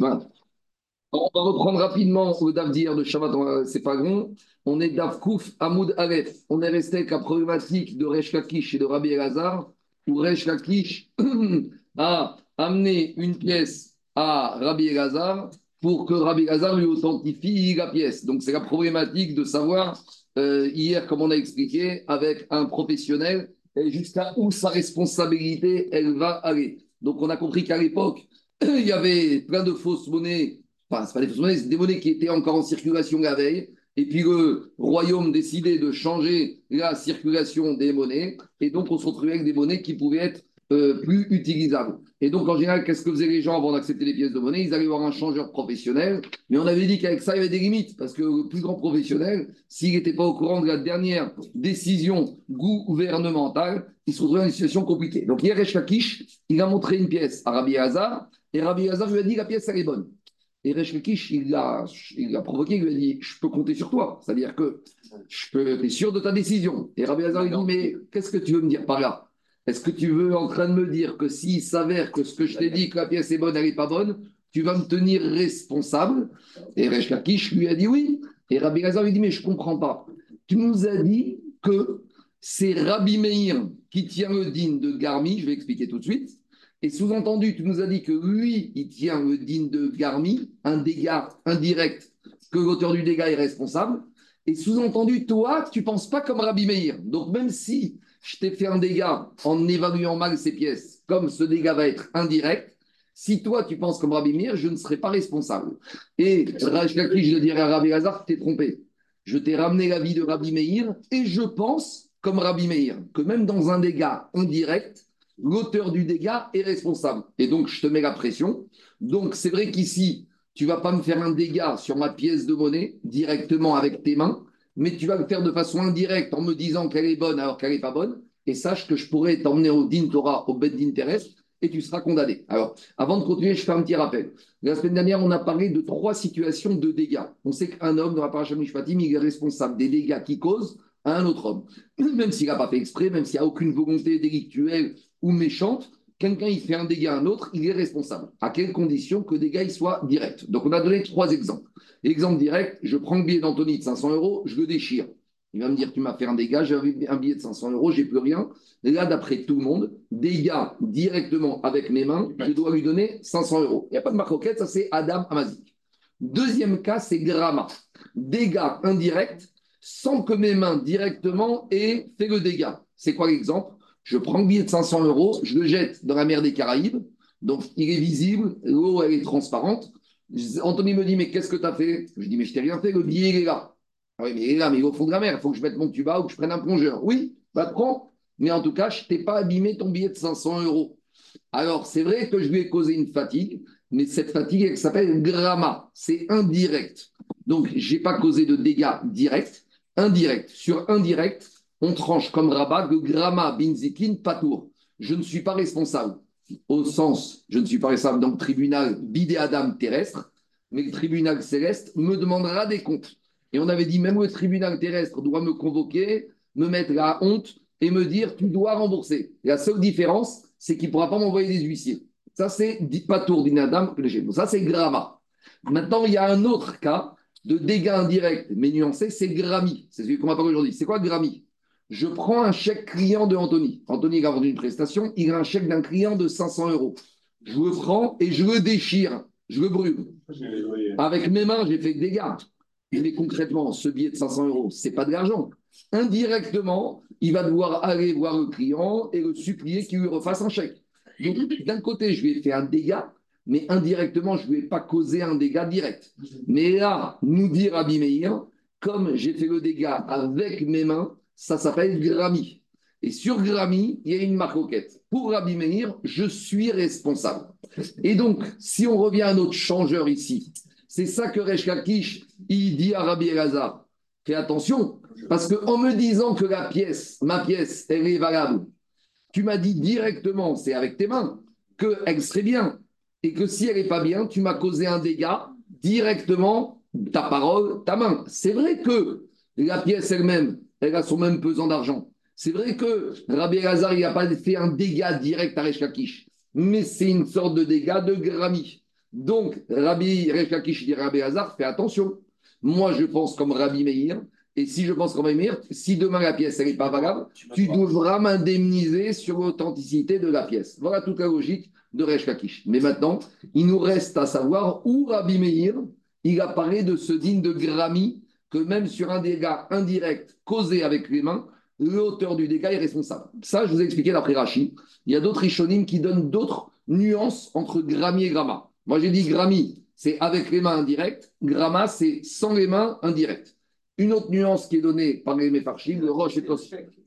On va reprendre rapidement le DAF d'hier de Shabbat, c'est pas grand. On est DAF Kouf Hamoud Aleph. On est resté avec la problématique de Resh Lakish et de Rabbi Elazar, où Resh Lakish a amené une pièce à Rabbi Elazar pour que Rabbi Elazar lui authentifie la pièce. Donc c'est la problématique de savoir, euh, hier, comme on a expliqué, avec un professionnel, jusqu'à où sa responsabilité, elle va aller. Donc on a compris qu'à l'époque, il y avait plein de fausses monnaies enfin, c'est pas des fausses monnaies, c'est des monnaies qui étaient encore en circulation la veille. Et puis le royaume décidait de changer la circulation des monnaies. Et donc on se retrouvait avec des monnaies qui pouvaient être euh, plus utilisables. Et donc en général, qu'est-ce que faisaient les gens avant d'accepter les pièces de monnaie? Ils allaient voir un changeur professionnel. Mais on avait dit qu'avec ça, il y avait des limites. Parce que le plus grand professionnel, s'il n'était pas au courant de la dernière décision gouvernementale, il se retrouvait dans une situation compliquée. Donc hier, Eshkakish, il a montré une pièce à Rabbi Hazar. Et Rabbi Hazar lui a dit la pièce, elle est bonne. Et Resh il l'a il a provoqué, il lui a dit Je peux compter sur toi. C'est-à-dire que je peux être sûr de ta décision. Et Rabbi Hazar lui dit Mais qu'est-ce que tu veux me dire par là? Est-ce que tu veux en train de me dire que s'il s'avère que ce que je t'ai dit, que la pièce est bonne, elle n'est pas bonne, tu vas me tenir responsable? Et Resh lui a dit Oui. Et Rabbi Hazar lui dit Mais je ne comprends pas. Tu nous as dit que c'est Rabbi Meir qui tient le digne de Garmi, je vais expliquer tout de suite. Et sous-entendu, tu nous as dit que lui, il tient le digne de Garmi, un dégât indirect, que l'auteur du dégât est responsable. Et sous-entendu, toi, tu ne penses pas comme Rabbi Meir. Donc même si je t'ai fait un dégât en évaluant mal ces pièces, comme ce dégât va être indirect, si toi, tu penses comme Rabbi Meir, je ne serai pas responsable. Et je le dirais à Rabbi Hazar, tu t'es trompé. Je t'ai ramené la vie de Rabbi Meir et je pense, comme Rabbi Meir, que même dans un dégât indirect, l'auteur du dégât est responsable. Et donc, je te mets la pression. Donc, c'est vrai qu'ici, tu vas pas me faire un dégât sur ma pièce de monnaie directement avec tes mains, mais tu vas le faire de façon indirecte en me disant qu'elle est bonne alors qu'elle n'est pas bonne. Et sache que je pourrais t'emmener au din Torah, au bed d'intérêt, et tu seras condamné. Alors, avant de continuer, je fais un petit rappel. La semaine dernière, on a parlé de trois situations de dégâts. On sait qu'un homme dans la paracha Mishpatim, il est responsable des dégâts qu'il cause à un autre homme. Même s'il n'a pas fait exprès, même s'il n'y a aucune volonté délictuelle ou méchante, quelqu'un il fait un dégât à un autre, il est responsable. À quelles conditions que le dégât il soit direct Donc on a donné trois exemples. Exemple direct, je prends le billet d'Anthony de 500 euros, je le déchire. Il va me dire, tu m'as fait un dégât, j'ai un billet de 500 euros, j'ai plus rien. Là, d'après tout le monde, dégât directement avec mes mains, je dois lui donner 500 euros. Il n'y a pas de marque ça c'est Adam Amazik. Deuxième cas, c'est Gramma. Dégât indirect, sans que mes mains directement aient fait le dégât. C'est quoi l'exemple? Je prends le billet de 500 euros, je le jette dans la mer des Caraïbes, donc il est visible, l'eau elle est transparente. Anthony me dit, mais qu'est-ce que tu as fait? Je dis, mais je t'ai rien fait, le billet il est là. Ah oui, mais il est là, mais il est au fond de la mer, il faut que je mette mon tuba ou que je prenne un plongeur. Oui, bah prends, mais en tout cas, je t'ai pas abîmé ton billet de 500 euros. Alors, c'est vrai que je lui ai causé une fatigue, mais cette fatigue, elle s'appelle gramma, c'est indirect. Donc, je n'ai pas causé de dégâts directs, indirect. Sur indirect, on tranche comme rabat que Grama Binzikin Patour. Je ne suis pas responsable. Au sens, je ne suis pas responsable dans le tribunal bidé Adam terrestre, mais le tribunal céleste me demandera des comptes. Et on avait dit, même le tribunal terrestre doit me convoquer, me mettre la honte et me dire, tu dois rembourser. La seule différence, c'est qu'il ne pourra pas m'envoyer des huissiers. Ça, c'est Patour d'Inadam que j'ai. Ça, c'est Grama. Maintenant, il y a un autre cas de dégâts indirects, mais nuancés, c'est Grammy. C'est celui qu'on va parler aujourd'hui. C'est quoi Grammy je prends un chèque client de Anthony. Anthony a vendu une prestation, il a un chèque d'un client de 500 euros. Je le prends et je le déchire, je le brûle. Avec mes mains, j'ai fait des dégâts. Mais concrètement, ce billet de 500 euros, ce n'est pas de l'argent. Indirectement, il va devoir aller voir le client et le supplier qu'il lui refasse un chèque. Donc, d'un côté, je lui ai fait un dégât, mais indirectement, je ne lui ai pas causé un dégât direct. Mais là, nous dire à Meir, comme j'ai fait le dégât avec mes mains, ça s'appelle Grammy. Et sur Grammy, il y a une marcoquette. Pour Rabbi Meir, je suis responsable. Et donc, si on revient à notre changeur ici, c'est ça que Resh il dit à Rabbi Elazar. Fais attention, parce qu'en me disant que la pièce, ma pièce, elle est valable, tu m'as dit directement, c'est avec tes mains, qu'elle serait bien. Et que si elle n'est pas bien, tu m'as causé un dégât directement, ta parole, ta main. C'est vrai que la pièce elle-même, elle a son même pesant d'argent. C'est vrai que Rabbi Hazar, il n'a pas fait un dégât direct à Resh mais c'est une sorte de dégât de grammy. Donc, Rabbi Reshkakish dit Rabbi Hazar, fais attention. Moi, je pense comme Rabbi Meir. Et si je pense comme Rabbi Meir, si demain la pièce n'est pas valable, tu devras m'indemniser sur l'authenticité de la pièce. Voilà toute la logique de Resh Mais maintenant, il nous reste à savoir où Rabbi Meir, il apparaît de ce digne de Grammy, que même sur un dégât indirect causé avec les mains, l'auteur du dégât est responsable. Ça, je vous ai expliqué d'après Rachid. Il y a d'autres Rishonim qui donnent d'autres nuances entre Grammy et Gramma. Moi, j'ai dit Grammy, c'est avec les mains indirectes. Gramma, c'est sans les mains indirectes. Une autre nuance qui est donnée par les Mefarchim, le Roche et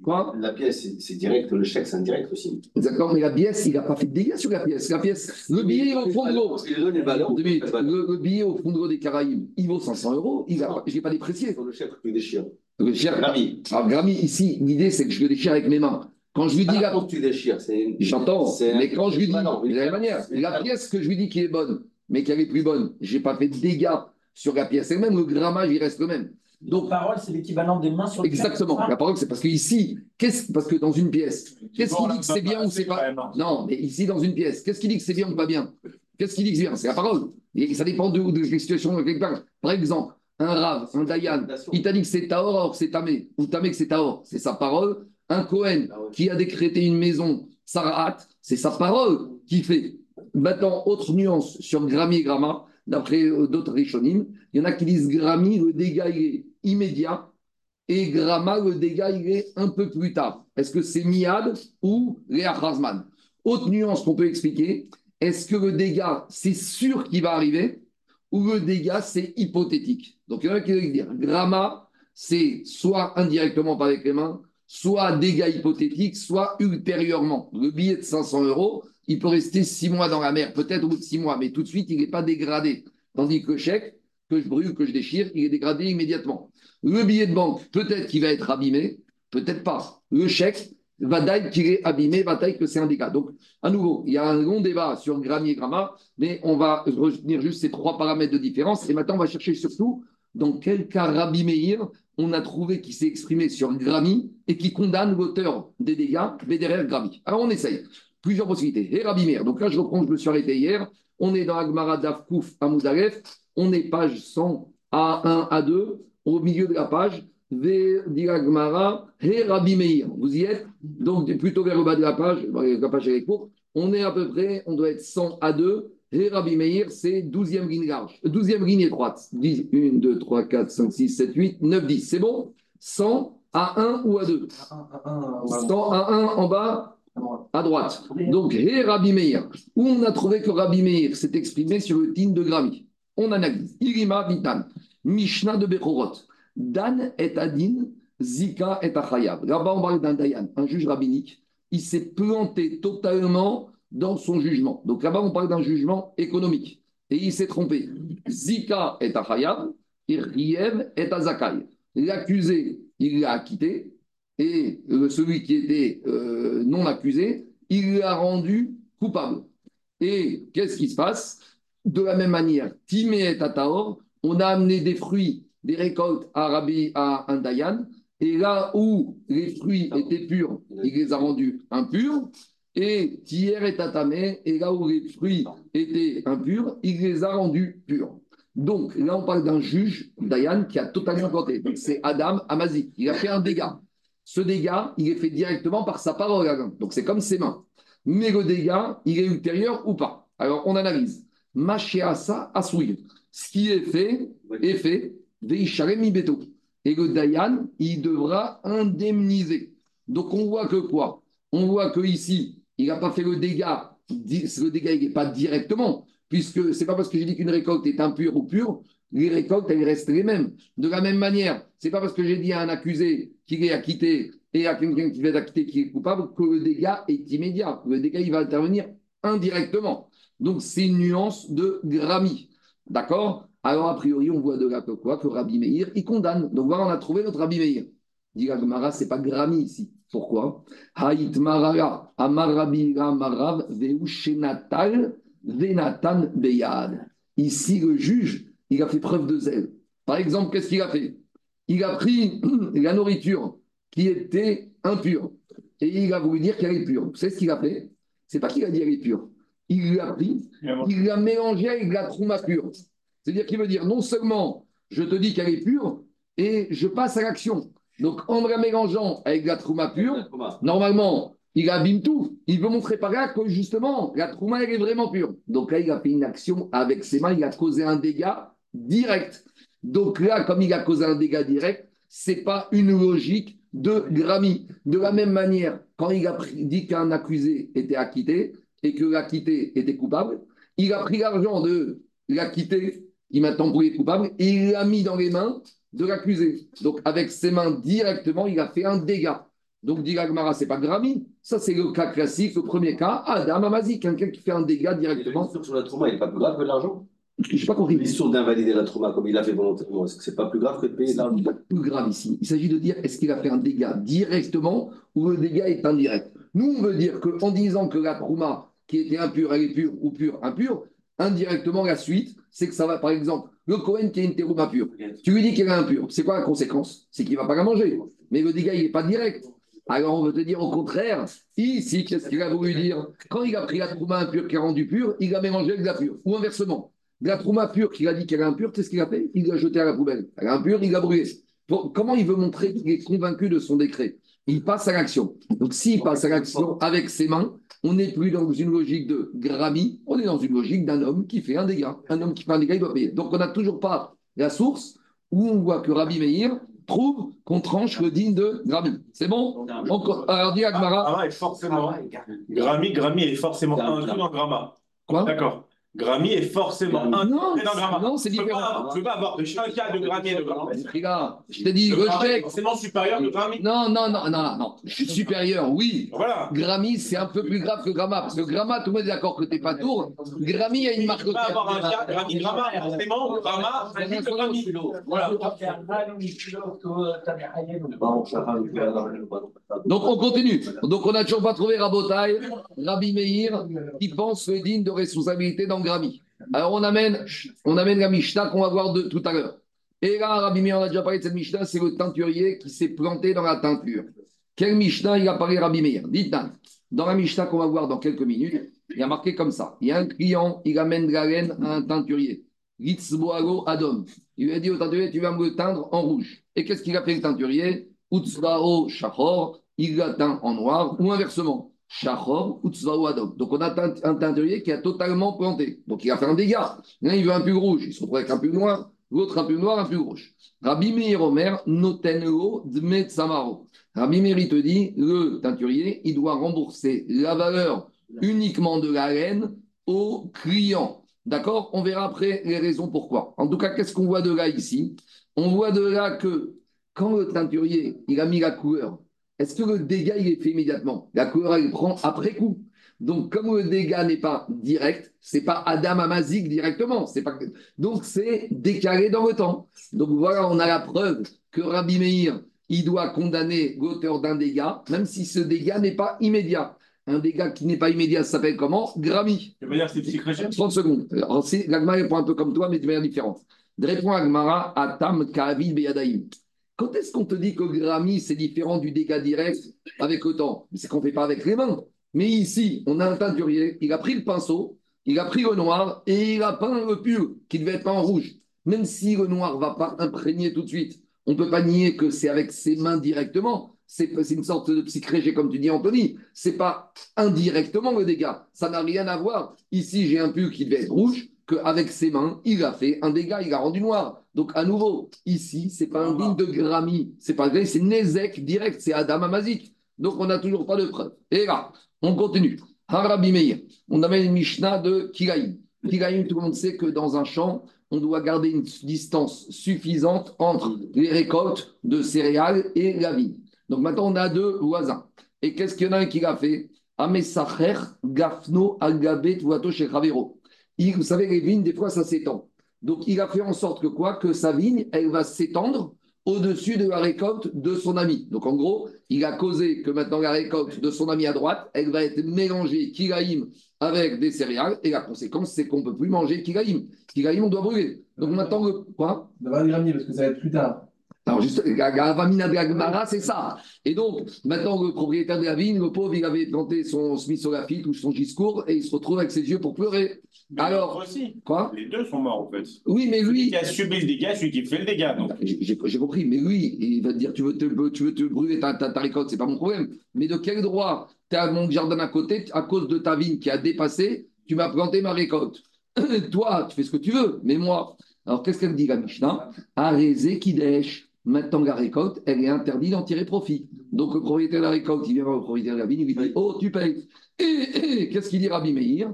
Quoi? La pièce, c'est direct, le chèque, c'est indirect aussi. D'accord, mais la pièce, il n'a pas fait de dégâts sur la pièce. La pièce, le billet au fond de l'eau. Le, billet au fond de l'eau des Caraïbes, il vaut 500 euros. Je ne l'ai pas déprécié. Le chèque, tu déchires. Le chèque. Grammy. Alors, Grammy, ici, l'idée, c'est que je le déchire avec mes mains. Quand je lui dis. La... tu déchires, c'est. J'entends, mais quand je lui dis. De la même manière, la pièce que je lui dis qui est bonne, mais qui est plus bonne, je n'ai pas fait de dégâts sur la pièce elle-même, le grammage, il reste le même. Donc, la parole, c'est l'équivalent des mains sur le Exactement. La parole, c'est parce que ici, qu'est-ce, parce que dans une pièce, qu'est-ce qui dit que c'est bien ou c'est pas Non, mais ici, dans une pièce, qu'est-ce qui dit que c'est bien ou pas bien? Qu'est-ce qui dit que c'est bien? C'est la parole. Et ça dépend de, de la situation de quelqu'un. Par exemple, un rave, un dayan, il t'a dit que c'est taor, or c'est tamé, ou tamé que c'est taor, c'est sa parole. Un Cohen qui a décrété une maison, Sarahat, c'est sa parole qui fait. Maintenant, autre nuance sur Grammy et Gramma, d'après euh, d'autres Rishonim, il y en a qui disent Grammy, le dégât est immédiat, et Gramma, le dégât est un peu plus tard. Est-ce que c'est Miad ou Razman? Autre nuance qu'on peut expliquer, est-ce que le dégât, c'est sûr qu'il va arriver ou le dégât, c'est hypothétique? Donc il y en a qui veulent dire Gramma, c'est soit indirectement par les mains, soit dégâts hypothétiques, soit ultérieurement. Le billet de 500 euros, il peut rester six mois dans la mer, peut-être six mois, mais tout de suite, il n'est pas dégradé. Tandis que le chèque, que je brûle, que je déchire, il est dégradé immédiatement. Le billet de banque, peut-être qu'il va être abîmé, peut-être pas. Le chèque, va dire qu'il est abîmé, va dire que c'est un dégât. Donc, à nouveau, il y a un long débat sur Grammy et Gramma, mais on va retenir juste ces trois paramètres de différence. Et maintenant, on va chercher surtout dans quel cas Rabbi Meir on a trouvé qui s'est exprimé sur Grammy et qui condamne l'auteur des dégâts, derrière Grammy. Alors, on essaye plusieurs possibilités. Et Rabbi Meir, donc là, je reprends, je me suis arrêté hier. On est dans Agmara Davkouf à Mouzaref. On est page 100 à 1 à 2, au milieu de la page. Agmara, He Rabbi Meir. Vous y êtes? Donc, plutôt vers le bas de la page. La page est courte. On est à peu près, on doit être 100 à 2. Et Rabbi Meir, c'est 12e ligne large, 12e ligne étroite. 1, 2, 3, 4, 5, 6, 7, 8, 9, 10. C'est bon? 100 à 1 ou à 2 100 à 1 en bas à droite. Donc, Hé Rabbi Meir, où on a trouvé que Rabbi Meir s'est exprimé sur le din de Grami. On analyse. Irima Vitan, Mishnah de Bechorot. Dan et Adin, Zika et Achayab. Là-bas, on parle d'un Dayan, un juge rabbinique. Il s'est planté totalement dans son jugement. Donc là-bas, on parle d'un jugement économique. Et il s'est trompé. Zika est Achayab, et Riev est Azakai. L'accusé, il l'a acquitté, et euh, celui qui était euh, non accusé, il l'a rendu coupable. Et qu'est-ce qui se passe? De la même manière, Timé et Tataor, on a amené des fruits, des récoltes à Rabbi, à un Dayan, et là où les fruits étaient purs, il les a rendus impurs. Et Tier et Tatamé, et là où les fruits étaient impurs, il les a rendus purs. Donc là, on parle d'un juge, Dayan, qui a totalement planté. C'est Adam Amazi. Il a fait un dégât. Ce dégât, il est fait directement par sa parole. Donc c'est comme ses mains. Mais le dégât, il est ultérieur ou pas? Alors on analyse. Machéasa Asouï. Ce qui est fait est fait. Beto. Et le Dayan, il devra indemniser. Donc on voit que quoi? On voit que ici, il n'a pas fait le dégât. Le dégât, n'est pas directement, puisque c'est pas parce que j'ai dit qu'une récolte est impure ou pure les récoltes, elles restent les mêmes. De la même manière, c'est pas parce que j'ai dit à un accusé qu'il est acquitté et à quelqu'un qui va être qui est coupable que le dégât est immédiat. Le dégât, il va intervenir indirectement. Donc, c'est une nuance de Grammy. D'accord? Alors, a priori, on voit de là que quoi? Que Rabbi Meir, il condamne. Donc, voilà, on a trouvé notre Rabbi Meir. Dit Gemara, c'est pas Grammy ici. Pourquoi? Haït Marara, Marav, Venatan Beyad. Ici, le juge, il a fait preuve de zèle. Par exemple, qu'est-ce qu'il a fait? Il a pris la nourriture qui était impure et il a voulu dire qu'elle est pure. Vous savez ce qu'il a fait C'est pas qu'il a dit qu'elle est pure. il l'a pris, il l'a mélangé avec la trouma pure. C'est-à-dire qu'il veut dire non seulement je te dis qu'elle est pure et je passe à l'action. Donc en la mélangeant avec la trouma pure, normalement, il abîme tout. Il veut montrer par là que justement, la trouma, elle est vraiment pure. Donc là, il a fait une action avec ses mains, il a causé un dégât direct. Donc là, comme il a causé un dégât direct, c'est pas une logique de grammy. De la même manière, quand il a dit qu'un accusé était acquitté et que l'acquitté était coupable, il a pris l'argent de l'acquitté, qui maintenant pour est coupable, et il l'a mis dans les mains de l'accusé. Donc avec ses mains directement, il a fait un dégât. Donc, dit Gagmara, ce n'est pas Grammy. Ça, c'est le cas classique, le premier cas. Adam Amazi, quelqu'un qui fait un dégât directement. Sur la trauma, il n'est pas grave l'argent Je pas compris. Sûr d'invalider la trauma comme il l'a fait volontairement. Est-ce que ce n'est pas plus grave que de payer l'argent C'est pas plus grave ici. Il s'agit de dire est-ce qu'il a fait un dégât directement ou le dégât est indirect? Nous, on veut dire qu'en disant que la trauma qui était impure, elle est pure ou pure, impure, indirectement, la suite, c'est que ça va, par exemple, le Cohen qui a une terouma pure. Tu lui dis qu'elle est impure. C'est quoi la conséquence? C'est qu'il ne va pas la manger. Mais le dégât, il n'est pas direct. Alors on veut te dire au contraire, ici, qu'est-ce qu'il a voulu dire? Quand il a pris la trouma impure qui a rendu pure, il a mélangé avec la pure. Ou inversement, la trouma pure qu'il a dit qu'elle est impure, qu'est-ce qu'il a fait? Il l'a jetée à la poubelle. Elle est impure, il l'a brûlée. Comment il veut montrer qu'il est convaincu de son décret? Il passe à l'action. Donc s'il passe à l'action avec ses mains, on n'est plus dans une logique de grammy, on est dans une logique d'un homme qui fait un dégât. Un homme qui fait un dégât, il doit payer. Donc on n'a toujours pas la source où on voit que Rabbi Meir trouve qu'on tranche le digne de Grammy. C'est bon? Alors, dit Agmara. Gramma est forcément. Grammy, Grammy est forcément inclus dans Gramma. Quoi? D'accord. Grammy est forcément Non, non, c'est Tu différent. pas- Tu peux pas avoir de un cas de Grammy et de Gramma. Regarde, je t'ai dit, chèque. forcément supérieur de Grammy. Non, non, non, non, non. Je suis supérieur, oui. Voilà. Grammy, c'est un peu plus grave que Gramma. Parce que Gramma, tout le monde est d'accord que t'es pas tour. Grammy a une marque Tu peux pas avoir un cas Grammy, Gramma, forcément, Gramma, c'est juste Grammy. Voilà. Donc on continue. Donc on n'a toujours pas trouvé Rabotai, Rabbi Meir, qui pense le digne de responsabilité dans Alors on amène, on amène la Mishnah qu'on va voir de, tout à l'heure. Et là, Rabbi Meir, on a déjà parlé de cette Mishnah, c'est le teinturier qui s'est planté dans la teinture. Quel Mishnah il a parlé Rabbi Meir? Dites dans la Mishnah qu'on va voir dans quelques minutes, il y a marqué comme ça. Il y a un client, il amène de la laine à un teinturier. Ritzboago Adom. Il lui a dit au teinturier, tu vas me teindre en rouge. Et qu'est-ce qu'il a fait le teinturier? Utsvao Shachor, il l'a teint en noir, ou inversement. Shachor. Donc on a un teinturier qui a totalement planté. Donc il a fait un dégât. L'un, il veut un pull rouge, il se retrouve avec un pull noir. L'autre, un pull noir, un pull rouge. Rabbi Meir Omer, Notenlo Dmet Samaro. Rabbi Meir, te dit, le teinturier, il doit rembourser la valeur uniquement de la laine au client. D'accord? On verra après les raisons pourquoi. En tout cas, qu'est-ce qu'on voit de là ici? On voit de là que quand le teinturier, il a mis la couleur, est-ce que le dégât, il est fait immédiatement? La couleur, elle prend après coup. Donc, comme le dégât n'est pas direct, c'est pas Adam Amazik directement. C'est pas... Donc, c'est décalé dans le temps. Donc, voilà, on a la preuve que Rabbi Meir, il doit condamner l'auteur d'un dégât, même si ce dégât n'est pas immédiat. Un dégât qui n'est pas immédiat ça s'appelle comment? Grammy. Je veux dire, c'est psychogène. 30 secondes. L'Agmara répond un peu comme toi, mais de manière différente. Répond Agmara à Tam Kavid Beyadaïm. Quand est-ce qu'on te dit que Grammy, c'est différent du dégât direct avec le temps? C'est qu'on ne fait pas avec les mains. Mais ici, on a un teinturier, il a pris le pinceau, il a pris le noir et il a peint le pull qui devait être en rouge. Même si le noir ne va pas imprégner tout de suite, on ne peut pas nier que c'est avec ses mains directement. C'est c'est une sorte de psychrégé, comme tu dis, Anthony. C'est pas indirectement le dégât. Ça n'a rien à voir. Ici, j'ai un pull qui devait être rouge, qu'avec ses mains, il a fait un dégât, il a rendu noir. Donc, à nouveau, ici, c'est pas un digne de Grammy, c'est pas Grammy, c'est Nezek direct, c'est Adam Amazik. Donc, on n'a toujours pas de preuve. Et là, on continue. Harabi Meir, on amène une Mishnah de Kilaïm. Kilaïm, tout le monde sait que dans un champ, on doit garder une distance suffisante entre les récoltes de céréales et la vigne. Donc maintenant, on a deux voisins. Et qu'est-ce qu'il y en a un qui l'a fait? Amesacher, Gafno, Agabet, Vuato, Shekhavero. Il- Vous savez, les vignes, des fois, ça s'étend. Donc, il a fait en sorte que quoi? Que sa vigne, elle va s'étendre au-dessus de la récolte de son ami. Donc, en gros, il a causé que maintenant, la récolte de son ami à droite, elle va être mélangée, kilaïm, avec des céréales. Et la conséquence, c'est qu'on ne peut plus manger kilaïm. Kilaïm, on doit brûler. Donc, maintenant, le... Quoi? On va grammer parce que ça va être plus tard. Alors, juste, la la Avamina de la Gemara, c'est ça. Et donc, maintenant, le propriétaire de la vigne, le pauvre, il avait planté son Smith sur la ou son discours et il se retrouve avec ses yeux pour pleurer. Mais Alors, aussi. quoi? Les deux sont morts, en fait. Oui, mais Celui lui. qui a subi le dégât, celui qui fait le dégât. J'ai compris, mais lui, il va te dire tu veux te, tu veux te brûler ta, ta, ta récolte, c'est pas mon problème. Mais de quel droit tu as mon jardin à côté, à cause de ta vigne qui a dépassé, tu m'as planté ma récolte? Toi, tu fais ce que tu veux, mais moi. Alors qu'est-ce qu'elle dit la Mishnah? Arezé Kidesh. Maintenant, la récolte, elle est interdite d'en tirer profit. Donc le propriétaire de la récolte, il vient voir le propriétaire de la vigne, il lui dit Oh, tu payes. Et, et, qu'est-ce qu'il dit Rabbi Meir.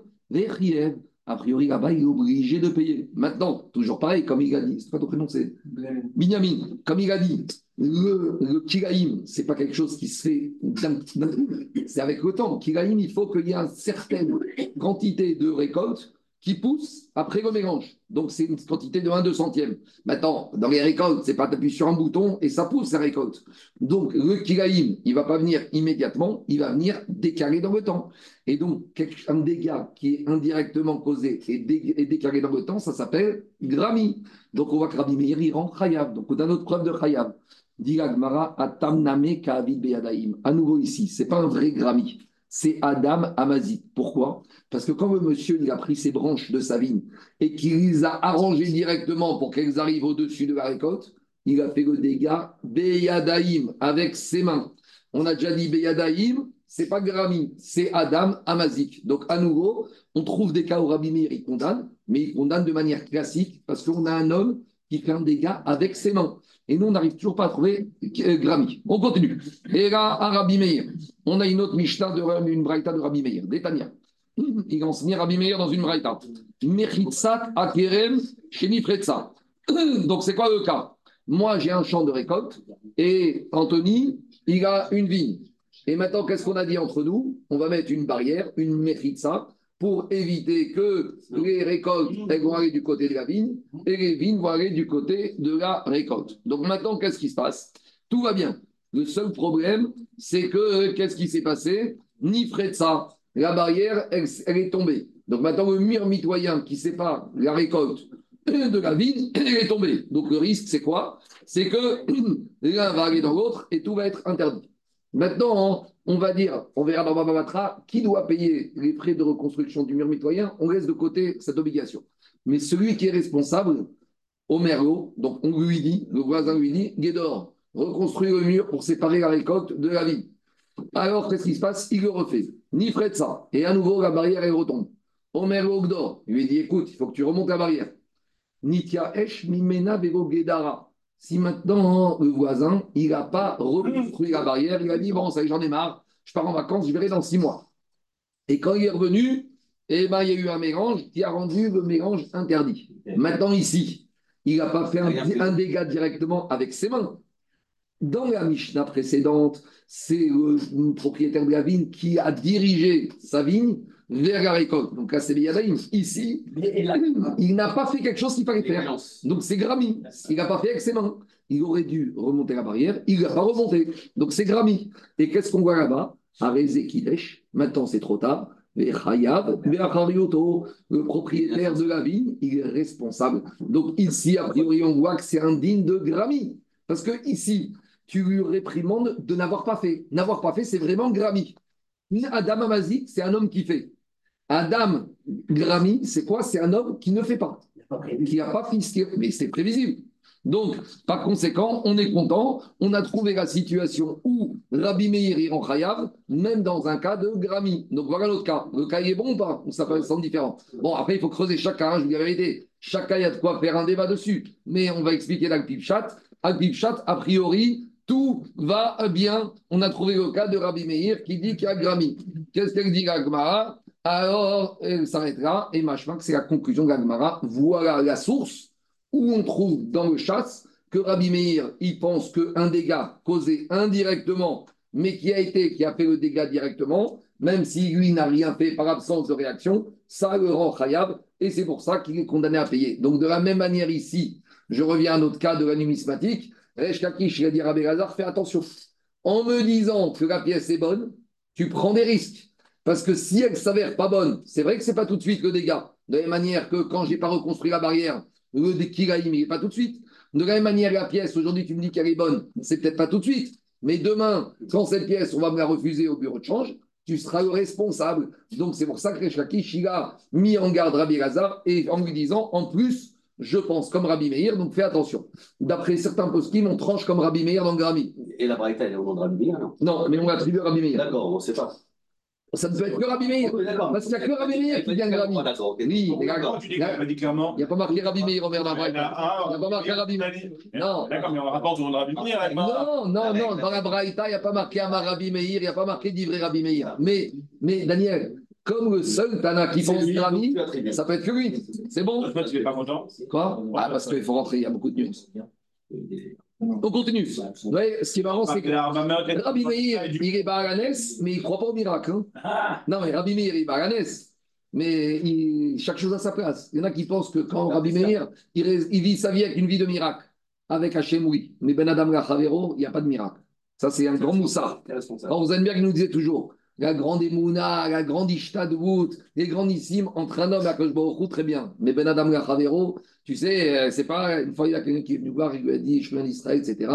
A priori, là-bas, il est obligé de payer. Maintenant, toujours pareil, comme il a dit, c'est pas ton prénom, c'est Binyamin, comme il a dit, le, le kilaïm, ce n'est pas quelque chose qui se fait d'un c'est avec le temps. Kilaïm, il faut qu'il y ait une certaine quantité de récolte qui pousse après le mélange. Donc, c'est une quantité de 1 2 centième. Maintenant, dans les récoltes, c'est pas tu sur un bouton et ça pousse la récolte. Donc, le kilaïm, il va pas venir immédiatement, il va venir décaler dans le temps. Et donc, un dégât qui est indirectement causé et, dé- et décalé dans le temps, ça s'appelle grammy. Donc, on voit que Rabbi Meir, il rend Chayav. Donc, on a notre preuve de Chayav. Dit Atamname Ka'avid Beyadaim. À nouveau ici, c'est pas un vrai grammy. C'est Adam Amazit. Pourquoi? Parce que quand le monsieur il a pris ses branches de sa vigne et qu'il les a arrangées directement pour qu'elles arrivent au-dessus de la récolte, il a fait le dégât Beyadaim avec ses mains. On a déjà dit Beyadaim, c'est pas Grami, c'est Adam Amazik. Donc à nouveau, on trouve des cas où Rabbi il condamne, mais il condamne de manière classique parce qu'on a un homme qui fait un dégât avec ses mains. Et nous, on n'arrive toujours pas à trouver euh, Grami. On continue. Et là, à Rabbi Meir, on a une autre Mishnah, de, une braïta de Rabbi Meir, d'Etania. Il enseignait Rabbi Meir dans une braïta. Mechitzat akerem shenifretza. Donc c'est quoi le cas Moi, j'ai un champ de récolte et Anthony, il a une vigne. Et maintenant, qu'est-ce qu'on a dit entre nous? On va mettre une barrière, une méritza, pour éviter que les récoltes elles vont aller du côté de la vigne et les vignes vont aller du côté de la récolte. Donc maintenant, qu'est-ce qui se passe? Tout va bien. Le seul problème, c'est que qu'est-ce qui s'est passé? Ni ça. La barrière, elle, elle est tombée. Donc maintenant, le mur mitoyen qui sépare la récolte de la vigne, elle est tombée. Donc le risque, c'est quoi? C'est que l'un va aller dans l'autre et tout va être interdit. Maintenant, on va dire, on verra dans Baba Batra, qui doit payer les frais de reconstruction du mur mitoyen On laisse de côté cette obligation. Mais celui qui est responsable, au merlot, donc on lui dit, le voisin lui dit, Guédor, reconstruis le mur pour séparer la récolte de la vigne. Alors, qu'est-ce qui se passe? Il le refait. Ni frais de ça. Et à nouveau, la barrière, elle retombe. Omer Ogdor, lui dit, écoute, il faut que tu remontes la barrière. Nitia Esh Mimena Vego Gedara. Si maintenant le voisin, il n'a pas reconstruit la barrière, il a dit, bon, ça y est, j'en ai marre, je pars en vacances, je verrai dans six mois. Et quand il est revenu, eh ben, il y a eu un mélange qui a rendu le mélange interdit. Maintenant, ici, il n'a pas fait un, un dégât directement avec ses mains. Dans la Mishnah précédente, c'est le propriétaire de la vigne qui a dirigé sa vigne vers la récolte. Donc là, c'est Beyadaïm. Ici, il n'a pas fait quelque chose qu'il fallait faire. Donc c'est Grammy. Il n'a pas fait avec ses mains. Il aurait dû remonter la barrière. Il n'a pas remonté. Donc c'est Grammy. Et qu'est-ce qu'on voit là-bas? Arezé Kidesh. Maintenant, c'est trop tard. Le propriétaire de la vigne, il est responsable. Donc ici, a priori, on voit que c'est indigne de Grammy. Parce que ici, tu lui réprimandes de n'avoir pas fait. N'avoir pas fait, c'est vraiment Grammy. Adam Amazi, c'est un homme qui fait. Adam Grammy, c'est quoi? C'est un homme qui ne fait pas, qui n'a pas fisqué, mais c'est prévisible. Donc, par conséquent, on est content, on a trouvé la situation où Rabbi Meir il rend Chayav, même dans un cas de Grammy. Donc voilà l'autre cas. Le cas il est bon ou pas? Ou ça peut être différent Bon, après, il faut creuser cas, hein, je vous dis la vérité. Il y a de quoi faire un débat dessus. Mais on va expliquer l'Agpipchat. Agpipchat, a priori, tout va bien. On a trouvé le cas de Rabbi Meir qui dit qu'il y a Grammy. Qu'est-ce qu'elle dit, Gagmara Alors, elle s'arrêtera et machin, c'est la conclusion de. Voilà la source où on trouve dans le chasse que Rabbi Meir, il pense qu'un dégât causé indirectement, mais qui a été, qui a fait le dégât directement, même si lui n'a rien fait par absence de réaction, ça le rend khayab, et c'est pour ça qu'il est condamné à payer. Donc de la même manière ici, je reviens à notre cas de la numismatique, Resh Kakish, il a dit Rabbi Lazar, fais attention. En me disant que la pièce est bonne, tu prends des risques. Parce que si elle s'avère pas bonne, c'est vrai que c'est pas tout de suite le dégât. De la même manière que quand j'ai pas reconstruit la barrière, le Kilaïm, il n'est pas tout de suite. De la même manière, la pièce, aujourd'hui, tu me dis qu'elle est bonne, c'est peut-être pas tout de suite, mais demain, quand cette pièce, on va me la refuser au bureau de change, tu seras le responsable. Donc, c'est pour ça que Resh Lakish, il a mis en garde Rabbi Lazar et en lui disant, en plus, je pense comme Rabbi Meir, donc fais attention. D'après certains poskim, on tranche comme Rabbi Meir dans le Grammy. Et la Braïta, elle est au nom de Rabbi Meir, non? Non, mais on l'attribue à Rabbi Meir. D'accord, on ne sait pas. Ça ne peut être que Rabbi Meir. Parce qu'il n'y a que Rabbi Meir qui vient de Grammy. Ah, D'accord, ok. Oui, m'a dit clairement Il n'y a pas marqué Rabbi Meir en Il y en Bernard a un, Il n'y a pas marqué Rabbi Meir. Non. D'accord, mais on rapporte au nom de Rabbi Meir. avec ma- Non, non, non, dans la Braïta, il n'y a pas marqué Amar Rabbi Meir, il n'y a pas marqué d'Ivré Rabbi Meir. Mais, mais Daniel, comme le seul Tana qui pense attribues. ça peut être que lui. C'est bon? Toi, tu n'es pas content Quoi? Ah, parce qu'il faut rentrer, il y a beaucoup de nuances. On continue. Voyez, ce qui est marrant, c'est que Rabbi Meir, il est baranès, mais il ne croit pas au miracle. hein. Ah, Non, mais Rabbi Meir, il est baranès, mais il- chaque chose à sa place. Il y en a qui pensent que quand Rabbi Meir, il, ré- il vit sa vie avec une vie de miracle. Avec Hachem, oui. Mais Ben Adam Gachavero, il n'y a pas de miracle. Ça, c'est un grand. Alors, Rosenberg nous disait toujours la grande Emouna, la grande Ishta de Wood, les grandissimes entre un homme et Akash très bien. Mais Ben Adam Gachavero, tu sais, euh, c'est pas une fois il y a quelqu'un qui est venu voir, il lui a dit Je suis en Israël, etc.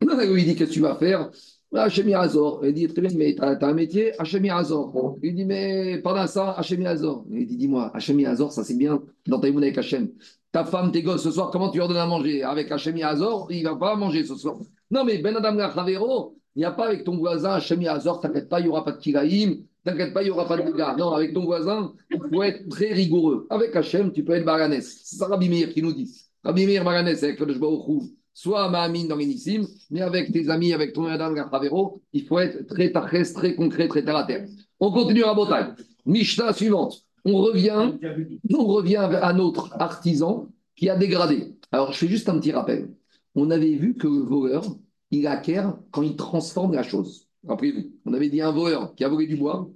Il lui dit Qu'est-ce que tu vas faire? Hachem Azor. Il dit Très bien, mais tu as, un métier, Hachem Azor. Il dit Mais pendant ça, Hachem Azor. Il dit Dis-moi, Hachem Azor, ça c'est bien dans ta avec Hachem. Ta femme, tes gosses, ce soir, comment tu leur donnes à manger? Avec Hachem Azor, il va pas manger ce soir. Non, mais Ben Adam Gachavero, il n'y a pas avec ton voisin Hachem Azor, t'inquiète pas, il n'y aura pas de Kiraïm. T'inquiète pas, il n'y aura pas de dégâts. Non, avec ton voisin, il faut être très rigoureux. Avec Hachem, tu peux être baranès. C'est ça Rabbi qui nous dit. Rabbi Meir avec le Baruch soit Mahamine dans l'Inissim, mais avec tes amis, avec ton Adam Gafravero, il faut être très tachès, très concret, très terre à terre. On continue à Botaï. Mishnah suivante. On revient, on revient à notre artisan qui a dégradé. Alors, je fais juste un petit rappel. On avait vu que le il acquiert quand il transforme la chose. Rappelez-vous, on avait dit un voleur qui a volé du bois,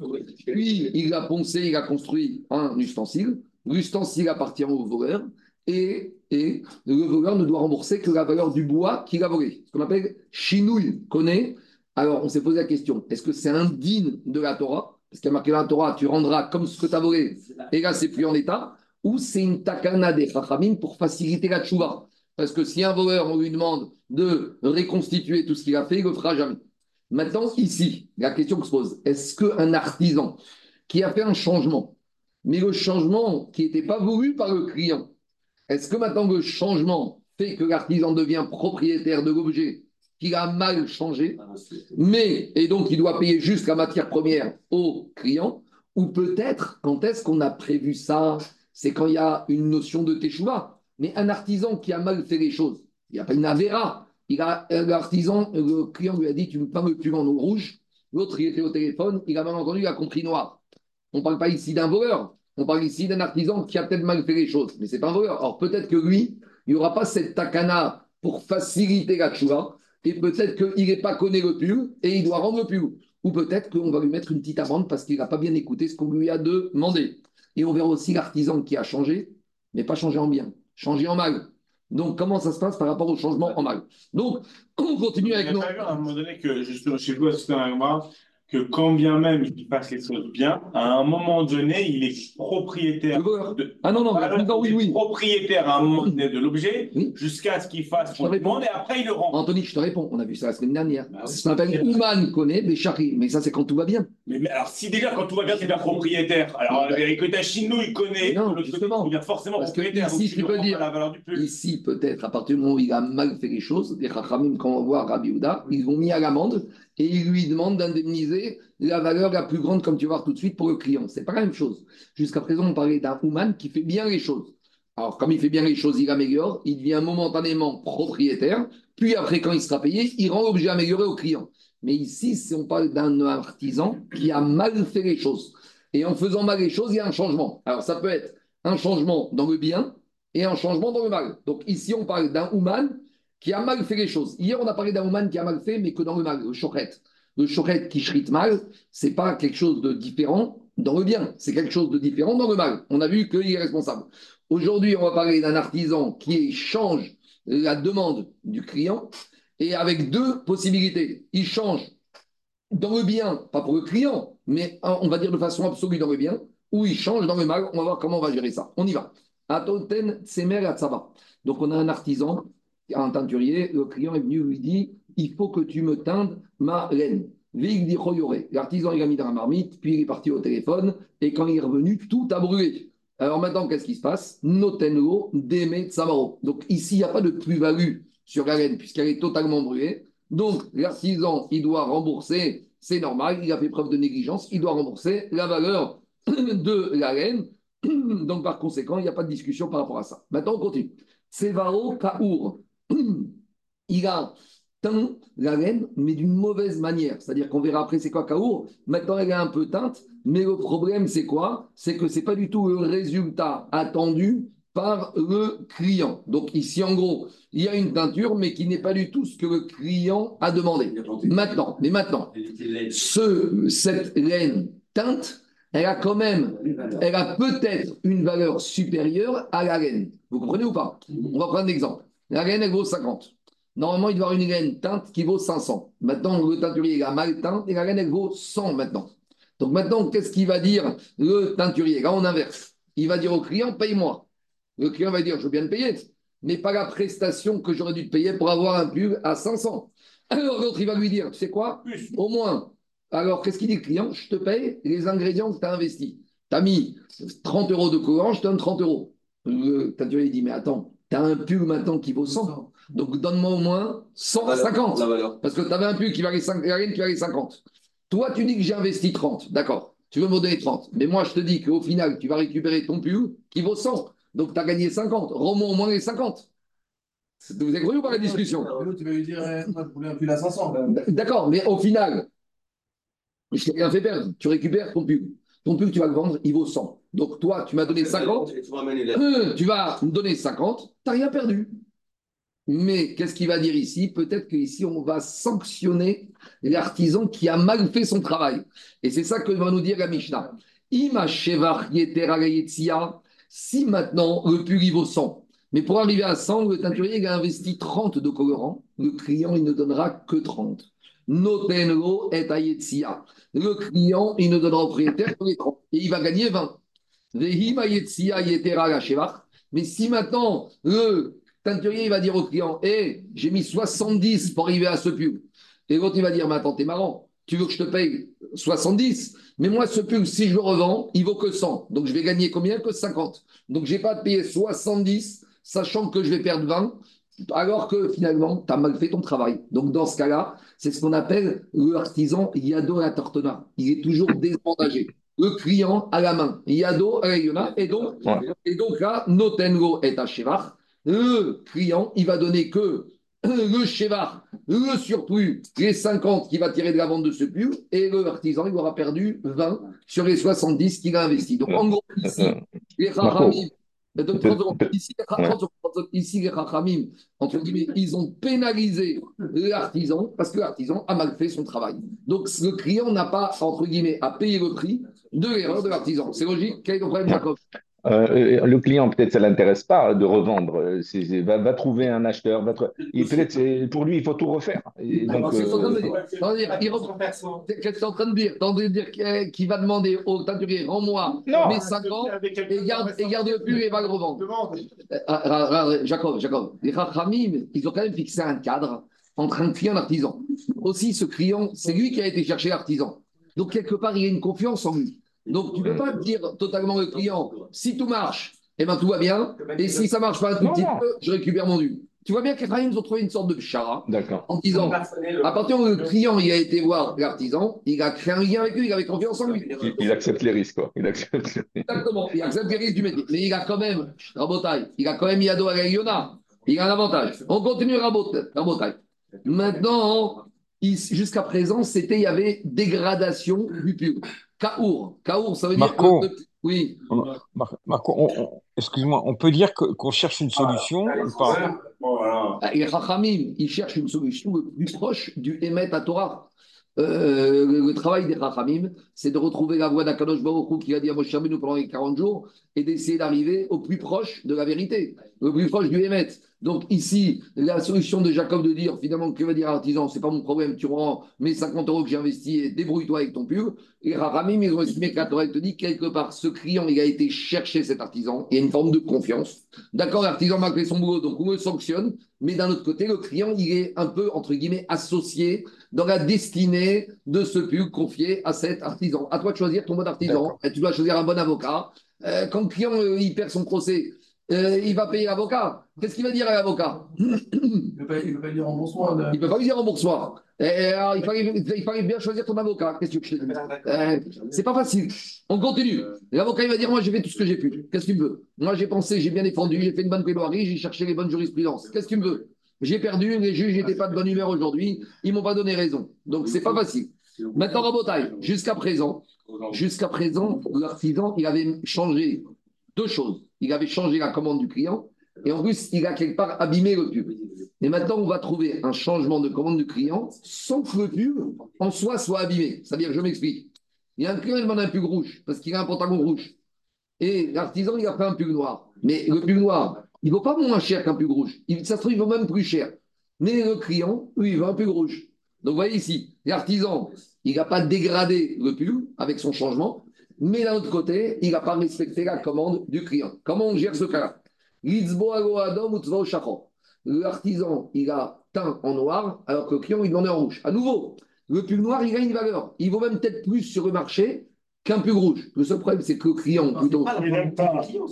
puis il a poncé, il a construit un ustensile. L'ustensile appartient au voleur et, et le voleur ne doit rembourser que la valeur du bois qu'il a volé. Ce qu'on appelle chinouille, connaît. Alors on s'est posé la question est-ce que c'est indigne de la Torah? Parce qu'il y a marqué dans la Torah tu rendras comme ce que tu as volé, et là c'est plus en état. Ou c'est une takana des chachamim pour faciliter la tchouva Parce que si un voleur, on lui demande de réconstituer tout ce qu'il a fait, il ne le fera jamais. Maintenant, ici, la question que se pose, est-ce qu'un artisan qui a fait un changement, mais le changement qui n'était pas voulu par le client, est-ce que maintenant le changement fait que l'artisan devient propriétaire de l'objet qu'il a mal changé, mais, et donc il doit payer juste la matière première au client, ou peut-être, quand est-ce qu'on a prévu ça? C'est quand il y a une notion de teshuva. Mais un artisan qui a mal fait les choses, il n'y a pas une avéra, l'artisan, le client lui a dit Tu me peins le pull en rouge. L'autre, il était au téléphone, il a mal entendu, il a compris noir. On ne parle pas ici d'un voleur, on parle ici d'un artisan qui a peut-être mal fait les choses, mais ce n'est pas un voleur. Alors peut-être que lui, il n'y aura pas cette takana pour faciliter la tchouva, et peut-être qu'il n'est pas connu le pull et il doit rendre le pull. Ou peut-être qu'on va lui mettre une petite amende parce qu'il n'a pas bien écouté ce qu'on lui a demandé. Et on verra aussi l'artisan qui a changé, mais pas changé en bien, changé en mal. Donc, comment ça se passe par rapport au changement en mal Donc, on continue avec nos. à un moment donné que, justement, chez vous, c'est un moi, que quand bien même il fasse les choses bien, à un moment donné, il est propriétaire. De- Ah non, non, oui, oui. propriétaire à un moment donné de l'objet Oui. jusqu'à ce qu'il fasse son demande et après il le rend. Anthony, je te réponds. On a vu ça la semaine dernière. Bah oui. C'est ce qu'on appelle Ouman connaît, mais Chari. Mais ça, c'est quand tout va bien. Mais, mais alors, si déjà, quand tout va bien, c'est bien propriétaire, alors Non, et que ta chino, il connaît, Non, le côté, justement. il devient forcément Parce que propriétaire. ici, donc tu il peux dire- la valeur du. Ici, peut-être, à partir du moment où il a mal fait les choses, les Chachamim, quand on voit Rabbi Houda, ils l'ont mis à l'amende et ils lui demandent d'indemniser la valeur la plus grande, comme tu vas voir tout de suite, pour le client. C'est pas la même chose. Jusqu'à présent, on parlait d'un Ouman qui fait bien les choses. Alors, comme il fait bien les choses, il améliore, il devient momentanément propriétaire, puis après, quand il sera payé, il rend l'objet amélioré au client. Mais ici, si on parle d'un artisan qui a mal fait les choses, et en faisant mal les choses, il y a un changement. Alors, ça peut être un changement dans le bien et un changement dans le mal. Donc, ici, on parle d'un Ouman qui a mal fait les choses. Hier, on a parlé d'un Ouman qui a mal fait, mais que dans le mal, le chochet. Le chochet qui chrite mal, c'est pas quelque chose de différent dans le bien, c'est quelque chose de différent dans le mal. On a vu qu'il est responsable. Aujourd'hui, on va parler d'un artisan qui change la demande du client et avec deux possibilités. Il change dans le bien, pas pour le client, mais on va dire de façon absolue dans le bien, ou il change dans le mal. On va voir comment on va gérer ça. On y va. Donc on a un artisan un teinturier, le client est venu lui dit il faut que tu me teindes ma laine. Royoré. L'artisan, il a mis dans la marmite, puis il est parti au téléphone, et quand il est revenu, tout a brûlé. Alors maintenant, qu'est-ce qui se passe? Notenlo, Deme, Samaro. Donc ici, il n'y a pas de plus-value sur la laine, puisqu'elle est totalement brûlée. Donc l'artisan, il doit rembourser, c'est normal, il a fait preuve de négligence, il doit rembourser la valeur de la laine. Donc par conséquent, il n'y a pas de discussion par rapport à ça. Maintenant, on continue. Sevaro Kaour. Il a teint la laine, mais d'une mauvaise manière. C'est-à-dire qu'on verra après c'est quoi Kaour. Maintenant, elle est un peu teinte, mais le problème, c'est quoi? C'est que ce n'est pas du tout le résultat attendu par le client. Donc ici, en gros, il y a une teinture, mais qui n'est pas du tout ce que le client a demandé. Maintenant, mais maintenant, ce, cette laine teinte, elle a quand même, elle a peut-être une valeur supérieure à la laine. Vous comprenez ou pas? On va prendre un exemple. La laine, elle vaut 50. Normalement, il doit y avoir une laine teinte qui vaut 500. Maintenant, le teinturier, il a mal teinte et la laine, elle vaut 100 maintenant. Donc maintenant, qu'est-ce qu'il va dire le teinturier? Là, on inverse. Il va dire au client, paye-moi. Le client va dire, je veux bien te payer, mais pas la prestation que j'aurais dû te payer pour avoir un pull à 500. Alors l'autre, il va lui dire, tu sais quoi? Au moins. Alors, qu'est-ce qu'il dit le client? Je te paye les ingrédients que tu as investis. Tu as mis 30 euros de colorant, je te donne 30 euros. Le teinturier dit, mais attends, tu as un pull maintenant qui vaut 100. Donc donne-moi au moins 150. Parce que tu avais un pull qui valait 5, qui valait 50. Toi, tu dis que j'ai investi 30. D'accord. Tu veux me donner 30. Mais moi, je te dis qu'au final, tu vas récupérer ton pull qui vaut 100. Donc, tu as gagné 50. Rends-moi au moins les 50. Vous avez cru ou pas la discussion? Tu vas lui dire, je voulais un pull à 500. D'accord, mais au final, je t'ai rien fait perdre. Tu récupères ton pull. Ton pull, tu vas le vendre, il vaut 100. Donc, toi, tu m'as donné 50. Euh, tu vas me donner 50. Tu n'as rien perdu. Mais qu'est-ce qu'il va dire ici? Peut-être qu'ici, on va sanctionner l'artisan qui a mal fait son travail. Et c'est ça que va nous dire la Mishnah. Si maintenant le pull il vaut 100, mais pour arriver à 100, le teinturier a investi 30 de colorant, le client il ne donnera que 30. Notenro et Le client il ne donnera au propriétaire que les 30 et il va gagner 20. Mais si maintenant le teinturier va dire au client Hé, j'ai mis 70 pour arriver à ce pull. Et l'autre il va dire Mais attends, t'es marrant, tu veux que je te paye 70 mais moi, ce pull, si je le revends, il vaut que 100. Donc, je vais gagner combien Que 50. Donc, je n'ai pas à payer 70, sachant que je vais perdre 20, alors que finalement, tu as mal fait ton travail. Donc, dans ce cas-là, c'est ce qu'on appelle le artisan Yado la Tortona. Il est toujours désavantagé. Le client à la main. Yado la Et donc, et donc là, Notengo est à Le client, il va donner que le chevar, le surplus, les 50 qu'il va tirer de la vente de ce pull, et le artisan, il aura perdu 20 sur les 70 qu'il a investi. Donc, en gros, ici, les Ici, les Chachamim, entre guillemets, ils ont pénalisé l'artisan parce que l'artisan a mal fait son travail. Donc, le client n'a pas, entre guillemets, à payer le prix de l'erreur de l'artisan. C'est logique Quel est le problème, Jacob? Euh, le client, peut-être, ça ne l'intéresse pas de revendre. C'est, c'est, va, va, trouver un acheteur. Va peut-être, pour lui, il faut tout refaire. Et donc, Qu'est-ce que tu es en train de dire Tu es en train de dire qu'il va demander au teinturier rends-moi mes 5 ans et garde, et garde le plus et va le revendre. Euh, Jacob, Jacob, les Rachamim, ils ont quand même fixé un cadre entre un client et un artisan. Aussi, ce client, c'est lui qui a été chercher l'artisan. Donc, quelque part, il y a une confiance en lui. Donc, tu ne peux pas dire totalement au client, si tout marche, eh ben, tout va bien. Et si ça ne marche pas un tout petit peu, je récupère mon dû. Tu vois bien que les ont trouvé une sorte de chara en disant, à partir où le client il a été voir l'artisan, il a créé un lien avec lui, il avait confiance en lui. Il, accepte les risques. Quoi. Il accepte... Exactement, il accepte les risques du métier. Mais il a quand même, Rabotaille, il a quand même Yado à Yona. Il a un avantage. On continue Rabotaille. Maintenant, jusqu'à présent, c'était, il y avait dégradation du pub. Kaour. Kaour, ça veut dire que. Oui. Marco, excuse-moi, on peut dire qu'on cherche une solution ou pas? ah, Les Rachamim, ils cherchent une solution le plus proche du Emet à Torah. Euh, le travail des Rachamim, c'est de retrouver la voix d'Akadosh Baruch qui a dit à Moshe nous pendant les 40 jours et d'essayer d'arriver au plus proche de la vérité, le plus proche du Emet. Donc ici, la solution de Jacob de dire finalement, que va dire l'artisan C'est pas mon problème, tu rends mes 50 euros que j'ai investis et débrouille-toi avec ton pub. Et Rahamim, ils ont estimé te dit quelque part, ce client, il a été chercher cet artisan. Il y a une forme de confiance. D'accord, l'artisan m'a fait son boulot, donc on le sanctionne. Mais d'un autre côté, le client, il est un peu, entre guillemets, associé dans la destinée de ce pub confié à cet artisan. À toi de choisir ton bon artisan. Et tu dois choisir un bon avocat. Euh, quand le client, euh, il perd son procès, euh, il va payer l'avocat. Qu'est-ce qu'il va dire à l'avocat? Il ne peut pas il peut pas dire remboursement. de- Il ne peut pas lui dire remboursement. Et alors, il, fallait, il fallait bien choisir ton avocat. Qu'est-ce que tu veux que je te dise? Euh, C'est pas facile. On continue. L'avocat, il va dire Moi, j'ai fait tout ce que j'ai pu. Qu'est-ce que tu me veux? Moi, j'ai pensé, j'ai bien défendu, j'ai fait une bonne plaidoirie, j'ai cherché les bonnes jurisprudences. Qu'est-ce que tu me veux? J'ai perdu, les juges n'étaient pas de bonne humeur aujourd'hui, ils m'ont pas donné raison. Donc, c'est pas facile. Maintenant, Rabotaille, jusqu'à présent, jusqu'à présent, l'artisan, il avait changé deux choses. Il avait changé la commande du client et en plus, il a quelque part abîmé le pub. Et maintenant, on va trouver un changement de commande du client sans que le pub en soi soit abîmé. C'est-à-dire, je m'explique. Il y a un client qui demande un pub rouge parce qu'il a un pantalon rouge. Et l'artisan, il a fait un pub noir. Mais le pub noir, il vaut pas moins cher qu'un pub rouge. Il, ça se trouve, il vaut même plus cher. Mais le client, lui, il veut un pub rouge. Donc, vous voyez ici, l'artisan, il n'a pas dégradé le pub avec son changement. Mais d'un autre côté, il n'a pas respecté la commande du client. Comment on gère ce cas-là? L'artisan, il a teint en noir, alors que le client, il demandait en rouge. À nouveau, le pull noir, il a une valeur. Il vaut même peut-être plus sur le marché qu'un pull rouge. Le seul problème, c'est que le client, plutôt,